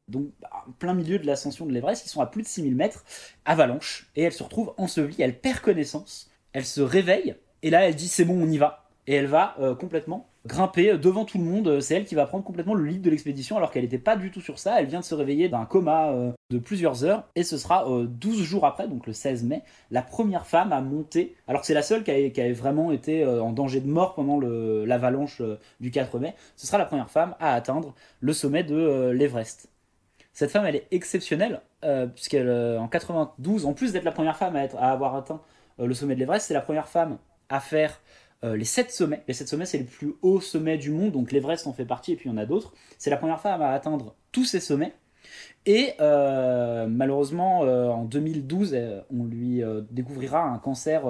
Donc, bah, en plein milieu de l'ascension de l'Everest, ils sont à plus de 6000 mètres, avalanche, et elle se retrouve ensevelie, elle perd connaissance, elle se réveille, et là elle dit c'est bon, on y va. Et elle va euh, complètement grimper devant tout le monde, c'est elle qui va prendre complètement le lead de l'expédition alors qu'elle n'était pas du tout sur ça, elle vient de se réveiller d'un coma euh, de plusieurs heures, et ce sera euh, 12 jours après, donc le 16 mai, la première femme à monter, alors que c'est la seule qui avait, qui avait vraiment été euh, en danger de mort pendant l'avalanche euh, du 4 mai, ce sera la première femme à atteindre le sommet de euh, l'Everest. Cette femme, elle est exceptionnelle, euh, puisqu'elle, euh, en 92, en plus d'être la première femme à, être, à avoir atteint euh, le sommet de l'Everest, c'est la première femme à faire euh, les 7 sommets. Les 7 sommets, c'est les plus hauts sommets du monde, donc l'Everest en fait partie, et puis il y en a d'autres. C'est la première femme à atteindre tous ces sommets. Et malheureusement, en 2012, euh, on lui découvrira un cancer,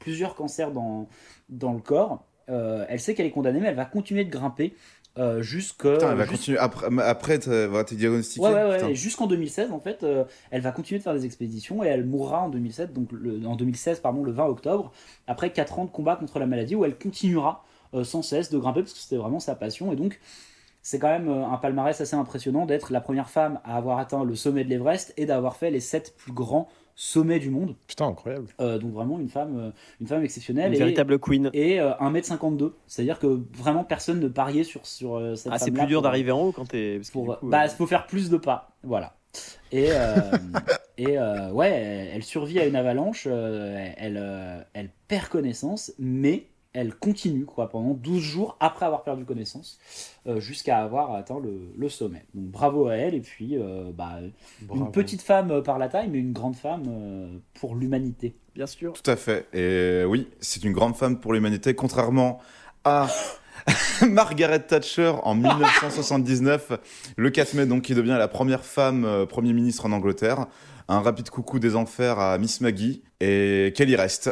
plusieurs cancers dans, dans le corps. Elle sait qu'elle est condamnée, mais elle va continuer de grimper euh, jusque. Putain, elle va jusque- continuer. Après, après t'as t'es diagnostiqué. Ouais, ouais, ouais. Putain. et Jusqu'en 2016, en fait, euh, elle va continuer de faire des expéditions et elle mourra en 2007, donc le- en 2016, pardon, le 20 octobre, après 4 ans de combat contre la maladie où elle continuera euh, sans cesse de grimper parce que c'était vraiment sa passion. Et donc, c'est quand même euh, un palmarès assez impressionnant d'être la première femme à avoir atteint le sommet de l'Everest et d'avoir fait les 7 plus grands sommets du monde. Putain, incroyable. Euh, donc, vraiment une femme, euh, une femme exceptionnelle. Une et- véritable queen. et euh, 1m52. C'est-à-dire que vraiment personne ne pariait sur, sur euh, cette Ah, c'est plus dur d'arriver en haut quand t'es. pour coup, bah euh, faut faire plus de pas voilà et euh, et euh, ouais elle, elle survit à une avalanche euh, elle euh, elle perd connaissance mais elle continue quoi pendant 12 jours après avoir perdu connaissance euh, jusqu'à avoir atteint le, le sommet donc bravo à elle et puis euh, bah, une petite femme euh, par la taille mais une grande femme euh, pour l'humanité Bien sûr. Tout à fait. Et oui, c'est une grande femme pour l'humanité, contrairement à Margaret Thatcher en 1979, le 4 mai, donc, qui devient la première femme euh, Premier ministre en Angleterre. Un rapide coucou des enfers à Miss Maggie et qu'elle y reste.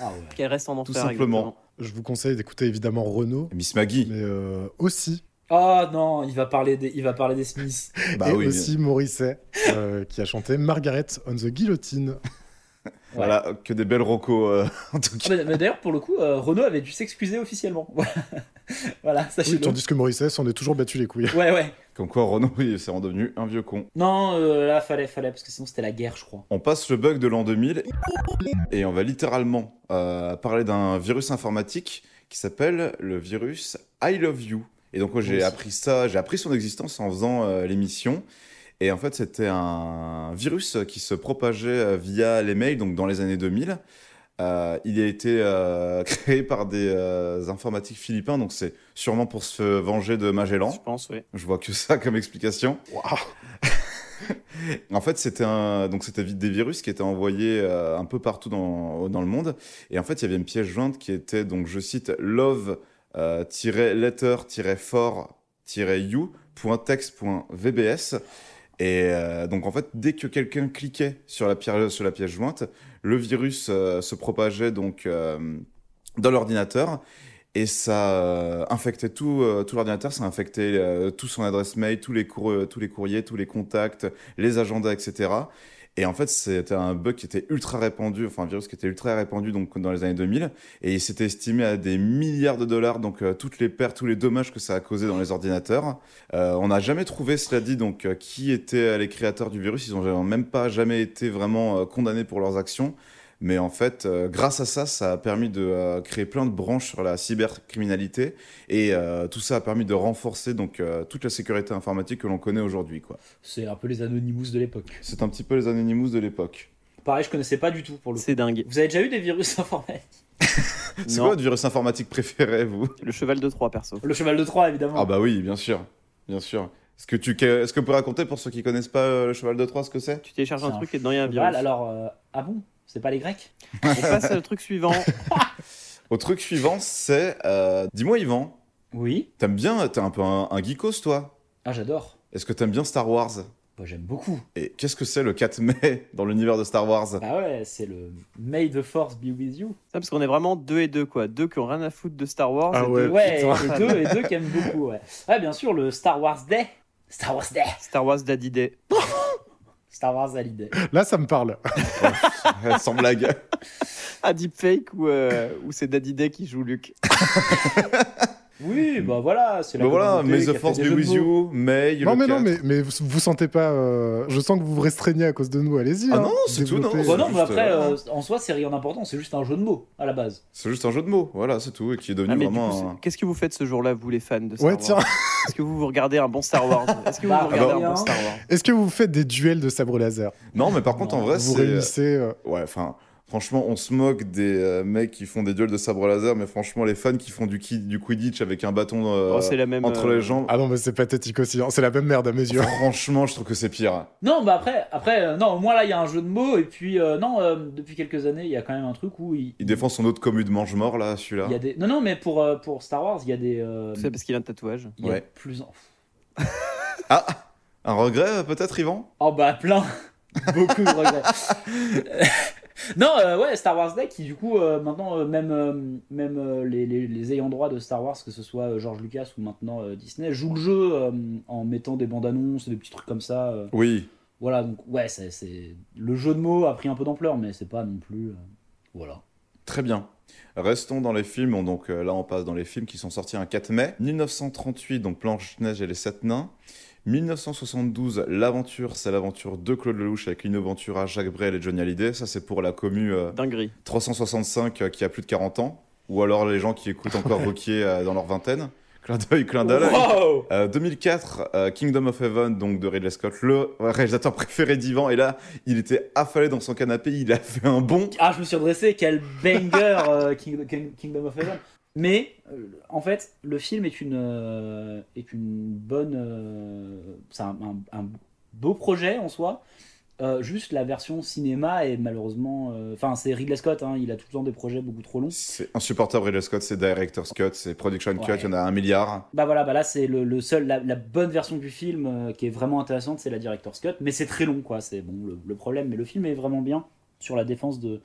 ah ouais. Qu'elle reste en enfer. simplement. exactement. Je vous conseille d'écouter évidemment Renault, Miss Maggie, mais euh, aussi, oh non il va parler des il va parler des Smiths bah et oui. aussi Morisset, euh, qui a chanté Margaret on the Guillotine. Voilà, que des belles rocos euh, en tout Ah, cas. mais, mais d'ailleurs, pour le coup, euh, Renault avait dû s'excuser officiellement. voilà, Oui, sachez-le. tandis que Morissette s'en est toujours battu les couilles. Ouais, ouais. Comme quoi Renault il s'est redevenu un vieux con. Non, euh, là, fallait, fallait, parce que sinon c'était la guerre, je crois. On passe le bug de l'an 2000 et on va littéralement euh, parler d'un virus informatique qui s'appelle le virus I Love You. Et donc moi j'ai Oui. appris ça, j'ai appris son existence en faisant euh, l'émission. Et en fait c'était un virus qui se propageait euh, via les mails, donc dans les années 2000. Euh, il a été euh, créé par des euh, informatiques philippins, donc c'est sûrement pour se venger de Magellan. Je pense, oui. Je vois que ça comme explication. En fait, c'était un donc c'était des virus qui étaient envoyés euh, un peu partout dans, dans le monde. Et en fait, il y avait une pièce jointe qui était donc je cite love Et euh, donc en fait, dès que quelqu'un cliquait sur la, pierre- sur la pièce jointe, le virus euh, se propageait donc euh, dans l'ordinateur et ça euh, infectait tout, euh, tout l'ordinateur, ça infectait euh, tout son adresse mail, tous les, cour- tous les courriers, tous les contacts, les agendas, etc. Et en fait, c'était un bug qui était ultra répandu, enfin un virus qui était ultra répandu donc dans les années 2000, et il s'était estimé à des milliards de dollars, donc euh, toutes les pertes, tous les dommages que ça a causé dans les ordinateurs. Euh, on n'a jamais trouvé, cela dit, donc euh, qui étaient les créateurs du virus. Ils ont même pas jamais été vraiment euh, condamnés pour leurs actions. Mais en fait, euh, grâce à ça, ça a permis de euh, créer plein de branches sur la cybercriminalité et euh, tout ça a permis de renforcer donc euh, toute la sécurité informatique que l'on connaît aujourd'hui. quoi. C'est un peu les Anonymous de l'époque. C'est un petit peu les Anonymous de l'époque. Pareil, je connaissais pas du tout pour le coup. C'est dingue. Vous avez déjà eu des virus informatiques? C'est Non. quoi votre virus informatique préféré, vous? Le cheval de Troie, perso. Le cheval de Troie, évidemment. Ah bah oui, bien sûr, bien sûr. Est-ce que tu est-ce que vous pouvez raconter pour ceux qui connaissent pas le cheval de Troie ce que c'est? Tu télécharges un un truc et dedans il y a un virus. alors, euh, ah bon? C'est pas les Grecs On passe au truc suivant. Au truc suivant, c'est euh, dis-moi Yvan, Oui. t'aimes bien, t'es un peu un, un geekos toi? Ah, j'adore. Est-ce que t'aimes bien Star Wars? Bah, J'aime beaucoup. Et qu'est-ce que c'est le 4 mai dans l'univers de Star Wars? Ah ouais, c'est le May the Force be with you. Ça, parce qu'on est vraiment deux et deux, quoi. Deux qui ont rien à foutre de Star Wars. Ah et ouais. deux Ouais, et deux, et deux qui aiment beaucoup, ouais. Ouais, bien sûr, le Star Wars Day. Star Wars Day. Star Wars Daddy Day. Star Wars Holiday. Là, ça me parle. Sans blague. Ah, deepfake ou, euh, ou c'est Daddy Day qui joue Luke Oui, bah voilà, c'est la Bah voilà, a the Force be with mots. you, May, non, le mais non, 4. mais, mais vous, vous sentez pas. euh, Je sens que vous vous restreignez à cause de nous. Allez-y. Ah hein, non, c'est tout, non, Bah non, C'est mais après, euh, euh, en soi, c'est rien d'important, c'est juste un jeu de mots à la base. C'est juste un jeu de mots, voilà, c'est tout, et qui est devenu Ah, mais vraiment un- qu'est-ce que vous faites ce jour-là, vous les fans de Star Ouais, Wars tiens. Est-ce que vous vous regardez un bon Star Wars Est-ce que vous, Bah, vous regardez un bon Star Wars Est-ce que vous faites des duels de sabre laser Non, mais par contre, en vrai, Vous c'est... réunissez. euh, Ouais, enfin, franchement, on se moque des euh, mecs qui font des duels de sabre laser, mais franchement, les fans qui font du, ki- du Quidditch avec un bâton euh, Oh, C'est la même. entre euh, les jambes, Ah non, mais c'est pathétique aussi. hein. C'est la même merde à mes yeux. franchement, je trouve que c'est pire. Non, bah après, après euh, non, moi là, il y a un jeu de mots, et puis, euh, non, euh, depuis quelques années, il y a quand même un truc où il, Il défend son autre commu de mange-mort, là, celui-là. des. Non, non, mais pour, euh, pour Star Wars, il y a des. euh, C'est parce qu'il a un tatouage. il y a Ouais. plus en. Ah Un regret, peut-être, Yvan Oh bah plein Beaucoup de regrets. non, euh, ouais, Star Wars Day qui du coup, euh, maintenant, euh, même, même les, les- les ayants droit de Star Wars, que ce soit George Lucas ou maintenant Disney, jouent le jeu en mettant des bandes annonces, des petits trucs comme ça. Oui. voilà, donc ouais, c'est, c'est- le jeu de mots a pris un peu d'ampleur, mais c'est pas non plus. Voilà. Très bien. Restons dans les films. On- Donc là, on passe dans les films qui sont sortis un 4 mai. 1938, donc Blanche-Neige et les Sept Nains. 1972, L'aventure, c'est l'aventure de Claude Lelouch avec Lino Ventura, Jacques Brel et Johnny Hallyday. Ça, c'est pour la commu euh, Dinguerie. 365 euh, qui a plus de 40 ans. Ou alors les gens qui écoutent encore Ruquier euh, dans leur vingtaine. Clin d'œil, clin d'œil. Wow Euh, 2004, euh, Kingdom of Heaven, donc de Ridley Scott, le réalisateur préféré d'Ivan. Et là, il était affalé dans son canapé, il a fait un bond. Ah, je me suis redressé, quel banger King- King- Kingdom of Heaven. Mais euh, en fait, le film est une euh, est une bonne, euh, c'est un, un- un beau projet en soi. Euh, juste la version cinéma est malheureusement, enfin c'est Ridley Scott, hein, il a tout le temps des projets beaucoup trop longs. C'est insupportable, Ridley Scott, c'est Director's Cut, c'est Production Cut, Ouais. il y en a un milliard. Bah voilà, bah là c'est le, le seul, la, la bonne version du film qui est vraiment intéressante, c'est la director's cut, mais c'est très long quoi, c'est bon le, le problème, mais le film est vraiment bien sur la défense de,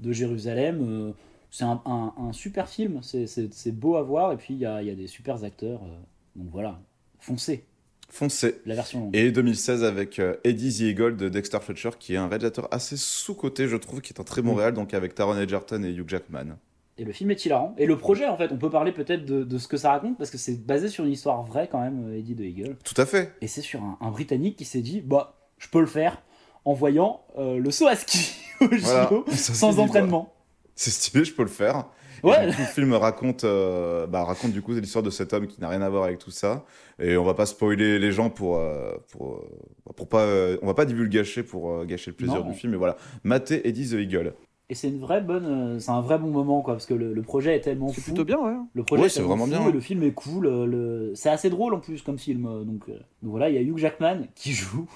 de Jérusalem. C'est un, un- un super film, c'est- beau à voir et puis il y a, il y a des super acteurs, euh, donc voilà, foncez. foncez. La version longue. Et 2016 avec euh, Eddie the Eagle de Dexter Fletcher, qui est un réalisateur assez sous-coté, je trouve, qui est un très bon Mm. réal, donc avec Taron Egerton et Hugh Jackman. Et le film est hilarant. Et le projet, en fait, on peut parler peut-être de, de ce que ça raconte, parce que c'est basé sur une histoire vraie, quand même, euh, Eddie de Eagle. Tout à fait. Et c'est sur un, un Britannique qui s'est dit, bah, je peux le faire en voyant euh, le saut à ski au Voilà. Sans entraînement. C'est stylé, je peux le faire. Et Ouais, du coup, le film raconte, euh, bah, raconte du coup l'histoire de cet homme qui n'a rien à voir avec tout ça. Et on va pas spoiler les gens pour, euh, pour, euh, pour pas, euh, on va pas divulgacher pour euh, gâcher le plaisir Non. du film. Mais voilà, matez Eddie the Eagle. et c'est une vraie bonne, c'est un vrai bon moment, quoi, parce que le, le projet est tellement C'est plutôt bien, ouais. Le projet Ouais, est c'est vraiment fou bien. et le film est cool. le... C'est assez drôle en plus comme film. Donc, donc voilà, il y a Hugh Jackman qui joue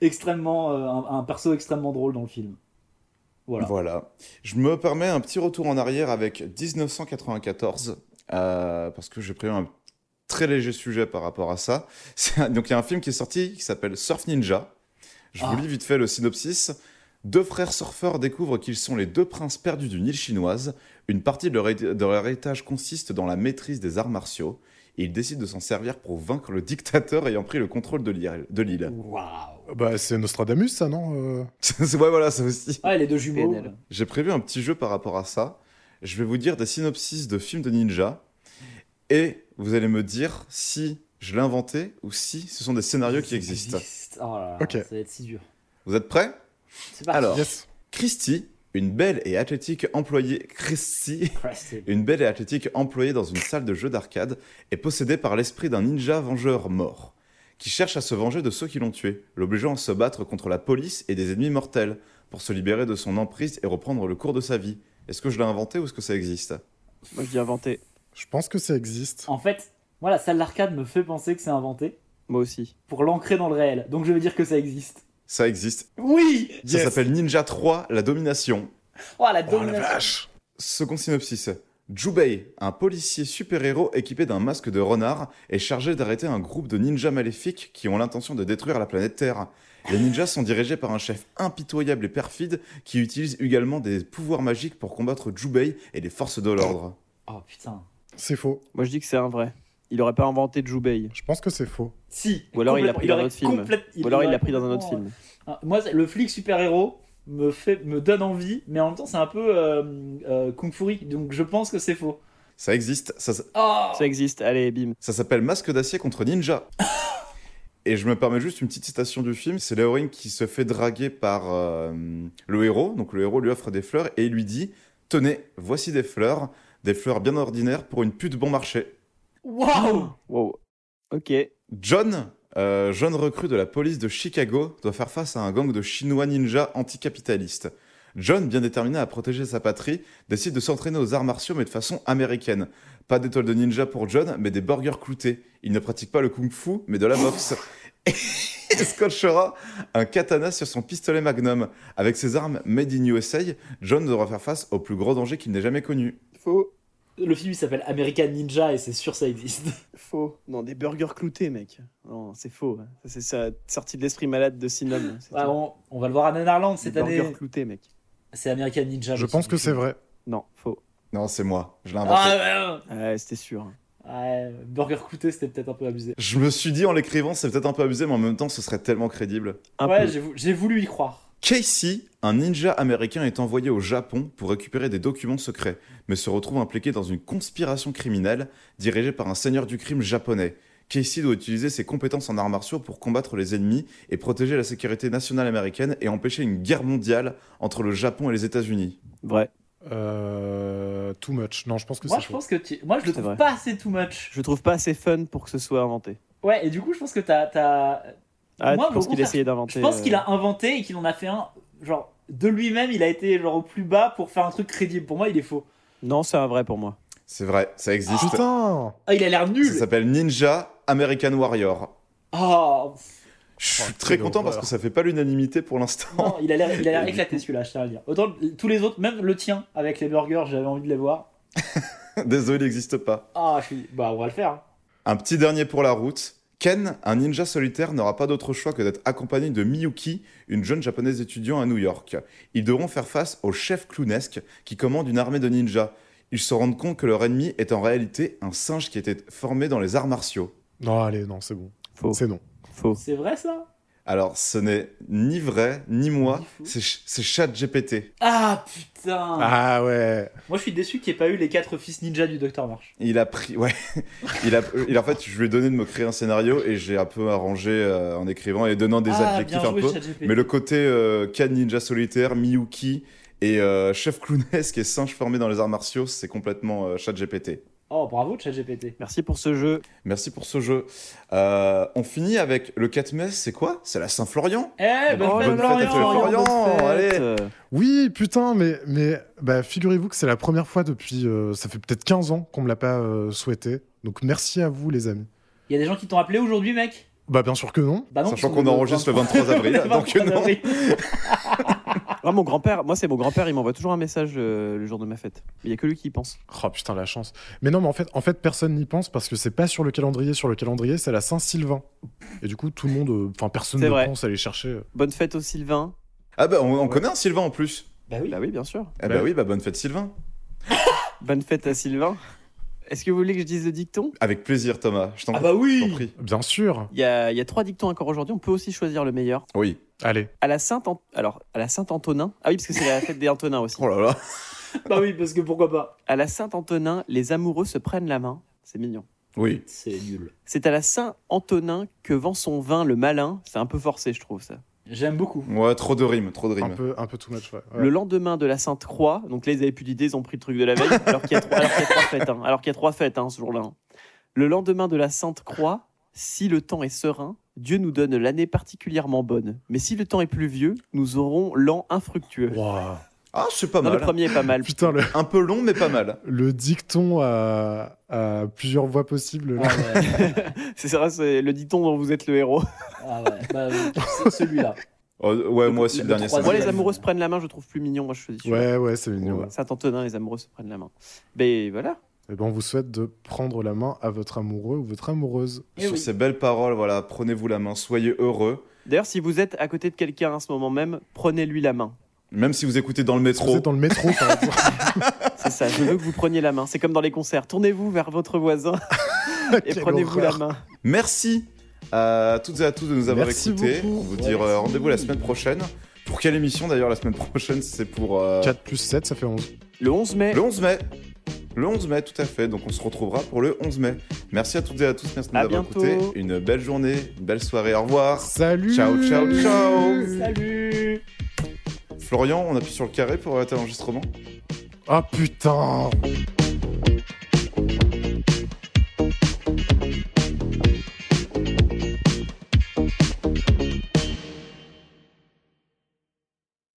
extrêmement euh, un, un perso extrêmement drôle dans le film. Voilà. Voilà. Je me permets un petit retour en arrière avec 1994, euh, parce que j'ai pris un très léger sujet par rapport à ça. Donc il y a un film qui est sorti qui s'appelle Surf Ninja. Je Ah. vous lis vite fait le synopsis. Deux frères surfeurs découvrent qu'ils sont les deux princes perdus d'une île chinoise. Une partie de leur, hé- de leur héritage consiste dans la maîtrise des arts martiaux. Et ils décident de s'en servir pour vaincre le dictateur ayant pris le contrôle de l'île. Waouh. Bah, c'est Nostradamus, ça, non euh C'est- ouais, voilà, ça aussi. Ah, les deux jumeaux. J'ai prévu un petit jeu par rapport à ça. Je vais vous dire des synopsis de films de ninja. Et vous allez me dire si je l'ai inventé ou si ce sont des scénarios qui existent. Oh là là, Ok. ça va être si dur. Vous êtes prêts? C'est parti. Alors, Yes. Christy, une belle et athlétique employée. Christy, Christ. une belle et athlétique employée dans une salle de jeu d'arcade, est possédée par l'esprit d'un ninja vengeur mort, qui cherche à se venger de ceux qui l'ont tué, l'obligeant à se battre contre la police et des ennemis mortels, pour se libérer de son emprise et reprendre le cours de sa vie. Est-ce que je l'ai inventé ou est-ce que ça existe? Moi, je dis inventé. Je pense que ça existe. En fait, moi, la salle d'arcade me fait penser que c'est inventé Moi aussi. pour l'ancrer dans le réel. Donc je veux dire que ça existe. Ça existe. Oui Ça Yes. s'appelle Ninja 3, la domination. Oh, la Oh la domination. vache Second synopsis. Jubei, un policier super-héros équipé d'un masque de renard, est chargé d'arrêter un groupe de ninjas maléfiques qui ont l'intention de détruire la planète Terre. Les ninjas sont dirigés par un chef impitoyable et perfide qui utilise également des pouvoirs magiques pour combattre Jubei et les forces de l'ordre. Oh putain. C'est faux. Moi, je dis que c'est un vrai. Il aurait pas inventé Jubei. Je pense que c'est faux. Si. Ou alors il l'a pris dans un autre film. Ou alors il aurait l'a pris dans un autre film. Ah, Moi, le flic super-héros me, fait, me donne envie, mais en même temps, c'est un peu euh, euh, Kung Fury, donc je pense que c'est faux. Ça existe, ça, Oh Ça existe. Allez, bim. ça s'appelle Masque d'acier contre ninja. Et je me permets juste une petite citation du film. C'est l'héroïne qui se fait draguer par euh, le héros. Donc le héros lui offre des fleurs et il lui dit Tenez, voici des fleurs, des fleurs bien ordinaires pour une pute bon marché. Waouh Wow. Ok. John, euh, jeune recrue de la police de Chicago, doit faire face à un gang de chinois ninjas anticapitalistes. John, bien déterminé à protéger sa patrie, décide de s'entraîner aux arts martiaux mais de façon américaine. Pas d'étoile de ninja pour John, mais des burgers cloutés. Il ne pratique pas le kung-fu, mais de la boxe. Et scotchera un katana sur son pistolet magnum. Avec ses armes made in USA, John devra faire face au plus gros danger qu'il n'ait jamais connu. Faux. Le film il s'appelle American Ninja et c'est sûr ça existe. Faux. Non, des burgers cloutés, mec. Non, c'est faux. Ça, C'est ça, sorti de l'esprit malade de Sinom. Ah, on, on va le voir à Nanarland cette Des burgers année. cloutés, mec. C'est American Ninja. Je pense que c'est vrai. Non, faux. Non, c'est moi, je l'ai inventé. Ah ouais, Ouais, c'était sûr. ouais. Ouais, Burger clouté c'était peut-être un peu abusé. Je me suis dit en l'écrivant, c'est peut-être un peu abusé, mais en même temps, ce serait tellement crédible. Un ouais, j'ai voulu y croire. Casey, un ninja américain, est envoyé au Japon pour récupérer des documents secrets, mais se retrouve impliqué dans une conspiration criminelle dirigée par un seigneur du crime japonais. Casey doit utiliser ses compétences en arts martiaux pour combattre les ennemis et protéger la sécurité nationale américaine et empêcher une guerre mondiale entre le Japon et les États-Unis. Vrai. Euh, too much. Non, je pense que Moi c'est je pense que tu... moi je le trouve vrai. pas assez too much. Je trouve pas assez fun pour que ce soit inventé. Ouais, et du coup je pense que t'as. t'as- Ah, Moi, tu penses au qu'il essayait d'inventer. Je pense qu'il euh, a inventé et qu'il en a fait un. Genre, de lui-même, il a été genre au plus bas pour faire un truc crédible. Pour moi, il est faux. Non, c'est un vrai pour moi. C'est vrai, ça existe. Putain Ah, il a l'air ça nul s'appelle Ninja American Warrior. Oh Je suis Oh, très content parce que ça fait pas l'unanimité pour l'instant. Non, il a l'air il a l'air éclaté celui-là, je tiens à le dire. Autant tous les autres, même le tien avec les burgers, j'avais envie de les voir. Désolé, il n'existe pas. Ah, je suis. Bah, on va le faire. hein. Un petit dernier pour la route. Ken, un ninja solitaire, n'aura pas d'autre choix que d'être accompagné de Miyuki, une jeune japonaise étudiant à New York. Ils devront faire face au chef clownesque qui commande une armée de ninjas. Ils se rendent compte que leur ennemi est en réalité un singe qui était formé dans les arts martiaux. Non, allez, non, c'est bon. Faux. C'est non. Faux. C'est vrai ça? Alors, ce n'est ni vrai, ni moi, c'est ch- c'est ChatGPT. Ah putain Ah ouais. Moi je suis déçu qu'il n'y ait pas eu les quatre fils ninja du Docteur March. Il a pris, ouais, il a, il, en fait, je lui ai donné de me créer un scénario et j'ai un peu arrangé euh, en écrivant et donnant des ah, adjectifs bien un peu. Mais le côté euh, Ninja Solitaire, Miyuki et euh, Chef Clownesque et singe formé dans les arts martiaux, c'est complètement euh, ChatGPT. Oh bravo ChatGPT. Merci pour ce jeu. Merci pour ce jeu. Euh, on finit avec le 4 mai, c'est quoi? C'est la Saint-Florian Eh, bonne fête, bonne fête à Florian. allez. Oui, putain, mais, mais bah, figurez-vous que c'est la première fois depuis. euh, ça fait peut-être 15 ans qu'on me l'a pas euh, souhaité. Donc merci à vous, les amis. Il y a des gens qui t'ont appelé aujourd'hui mec? Bah, bien sûr que non. Bah non, Sachant qu'on enregistre le 23 avril, donc 23 non. Avril. Ah, mon grand-père, moi c'est mon grand-père, il m'envoie toujours un message euh, le jour de ma fête. Mais il y a que lui qui y pense. Oh putain, la chance. Mais non, mais en fait, en fait personne n'y pense parce que c'est pas sur le calendrier. Sur le calendrier, c'est la Saint-Sylvain. Et du coup, tout le monde. euh, Enfin, personne ne vrai. pense aller chercher. Bonne fête au Sylvain. Ah bah on, on connaît un Sylvain en plus. Bah oui. Bah oui, bien sûr. Ah bah oui, bah bonne fête Sylvain. Bonne fête à Sylvain. Est-ce que vous voulez que je dise le dicton? Avec plaisir Thomas, je t'en Ah bah oui prie. Bien sûr. il y, a, il y a trois dictons encore aujourd'hui, on peut aussi choisir le meilleur. Oui. Allez. À la Sainte An- alors à la Saint-Antonin. Ah oui, parce que c'est la fête des Antonins aussi. Oh là là. Bah oui, parce que pourquoi pas À la Saint-Antonin, les amoureux se prennent la main. C'est mignon. Oui. C'est nul. C'est à la Saint-Antonin que vend son vin le malin. C'est un peu forcé, je trouve ça. J'aime beaucoup. Ouais, trop de rimes, trop de Un rimes. peu, un peu too much, ouais. Ouais. Le lendemain de la Sainte Croix, donc là ils avaient plus d'idées, ils ont pris le truc de la veille, alors qu'il y a trois, alors qu'il y a trois fêtes. hein. alors qu'il y a trois fêtes hein, ce jour-là. hein. Le lendemain de la Sainte Croix, si le temps est serein, Dieu nous donne l'année particulièrement bonne. Mais si le temps est pluvieux, nous aurons l'an infructueux. Ah, c'est pas Non, le mal. premier est pas mal. Putain, le, Un peu long, mais pas mal. le dicton à, à plusieurs voix possibles. là. Ah ouais. C'est vrai, c'est le dicton dont vous êtes le héros. Ah ouais. Bah, c'est celui-là. Oh, ouais, moi aussi, le le dernier. ça Moi, les amoureux se prennent la main, je trouve plus mignon. Moi, je choisis. Ouais, ouais, c'est mignon. Ouais. Saint-Antonin, les amoureux se prennent la main. Ben voilà. Et ben, on vous souhaite de prendre la main à votre amoureux ou votre amoureuse. Eh Sur oui. ces belles paroles, voilà, prenez-vous la main, soyez heureux. D'ailleurs, si vous êtes à côté de quelqu'un à ce moment même, prenez-lui la main. Même si vous écoutez dans le métro. vous êtes dans le métro, par exemple. C'est ça, je veux que vous preniez la main. C'est comme dans les concerts. Tournez-vous vers votre voisin et prenez-vous la main. Merci à toutes et à tous de nous avoir Merci écoutés. beaucoup. On vous Ouais, dire euh, merci. rendez-vous la semaine prochaine. Pour quelle émission d'ailleurs la semaine prochaine C'est pour euh, 4 plus 7, ça fait 11. Le 11 mai. le 11 mai. Le 11 mai, tout à fait. Donc on se retrouvera pour le 11 mai. Merci à toutes et à tous. Merci de nous À avoir bientôt. écoutés. Une belle journée, une belle soirée. Au revoir. Salut Ciao, ciao, ciao. Salut Florian, on appuie sur le carré pour arrêter l'enregistrement. Ah putain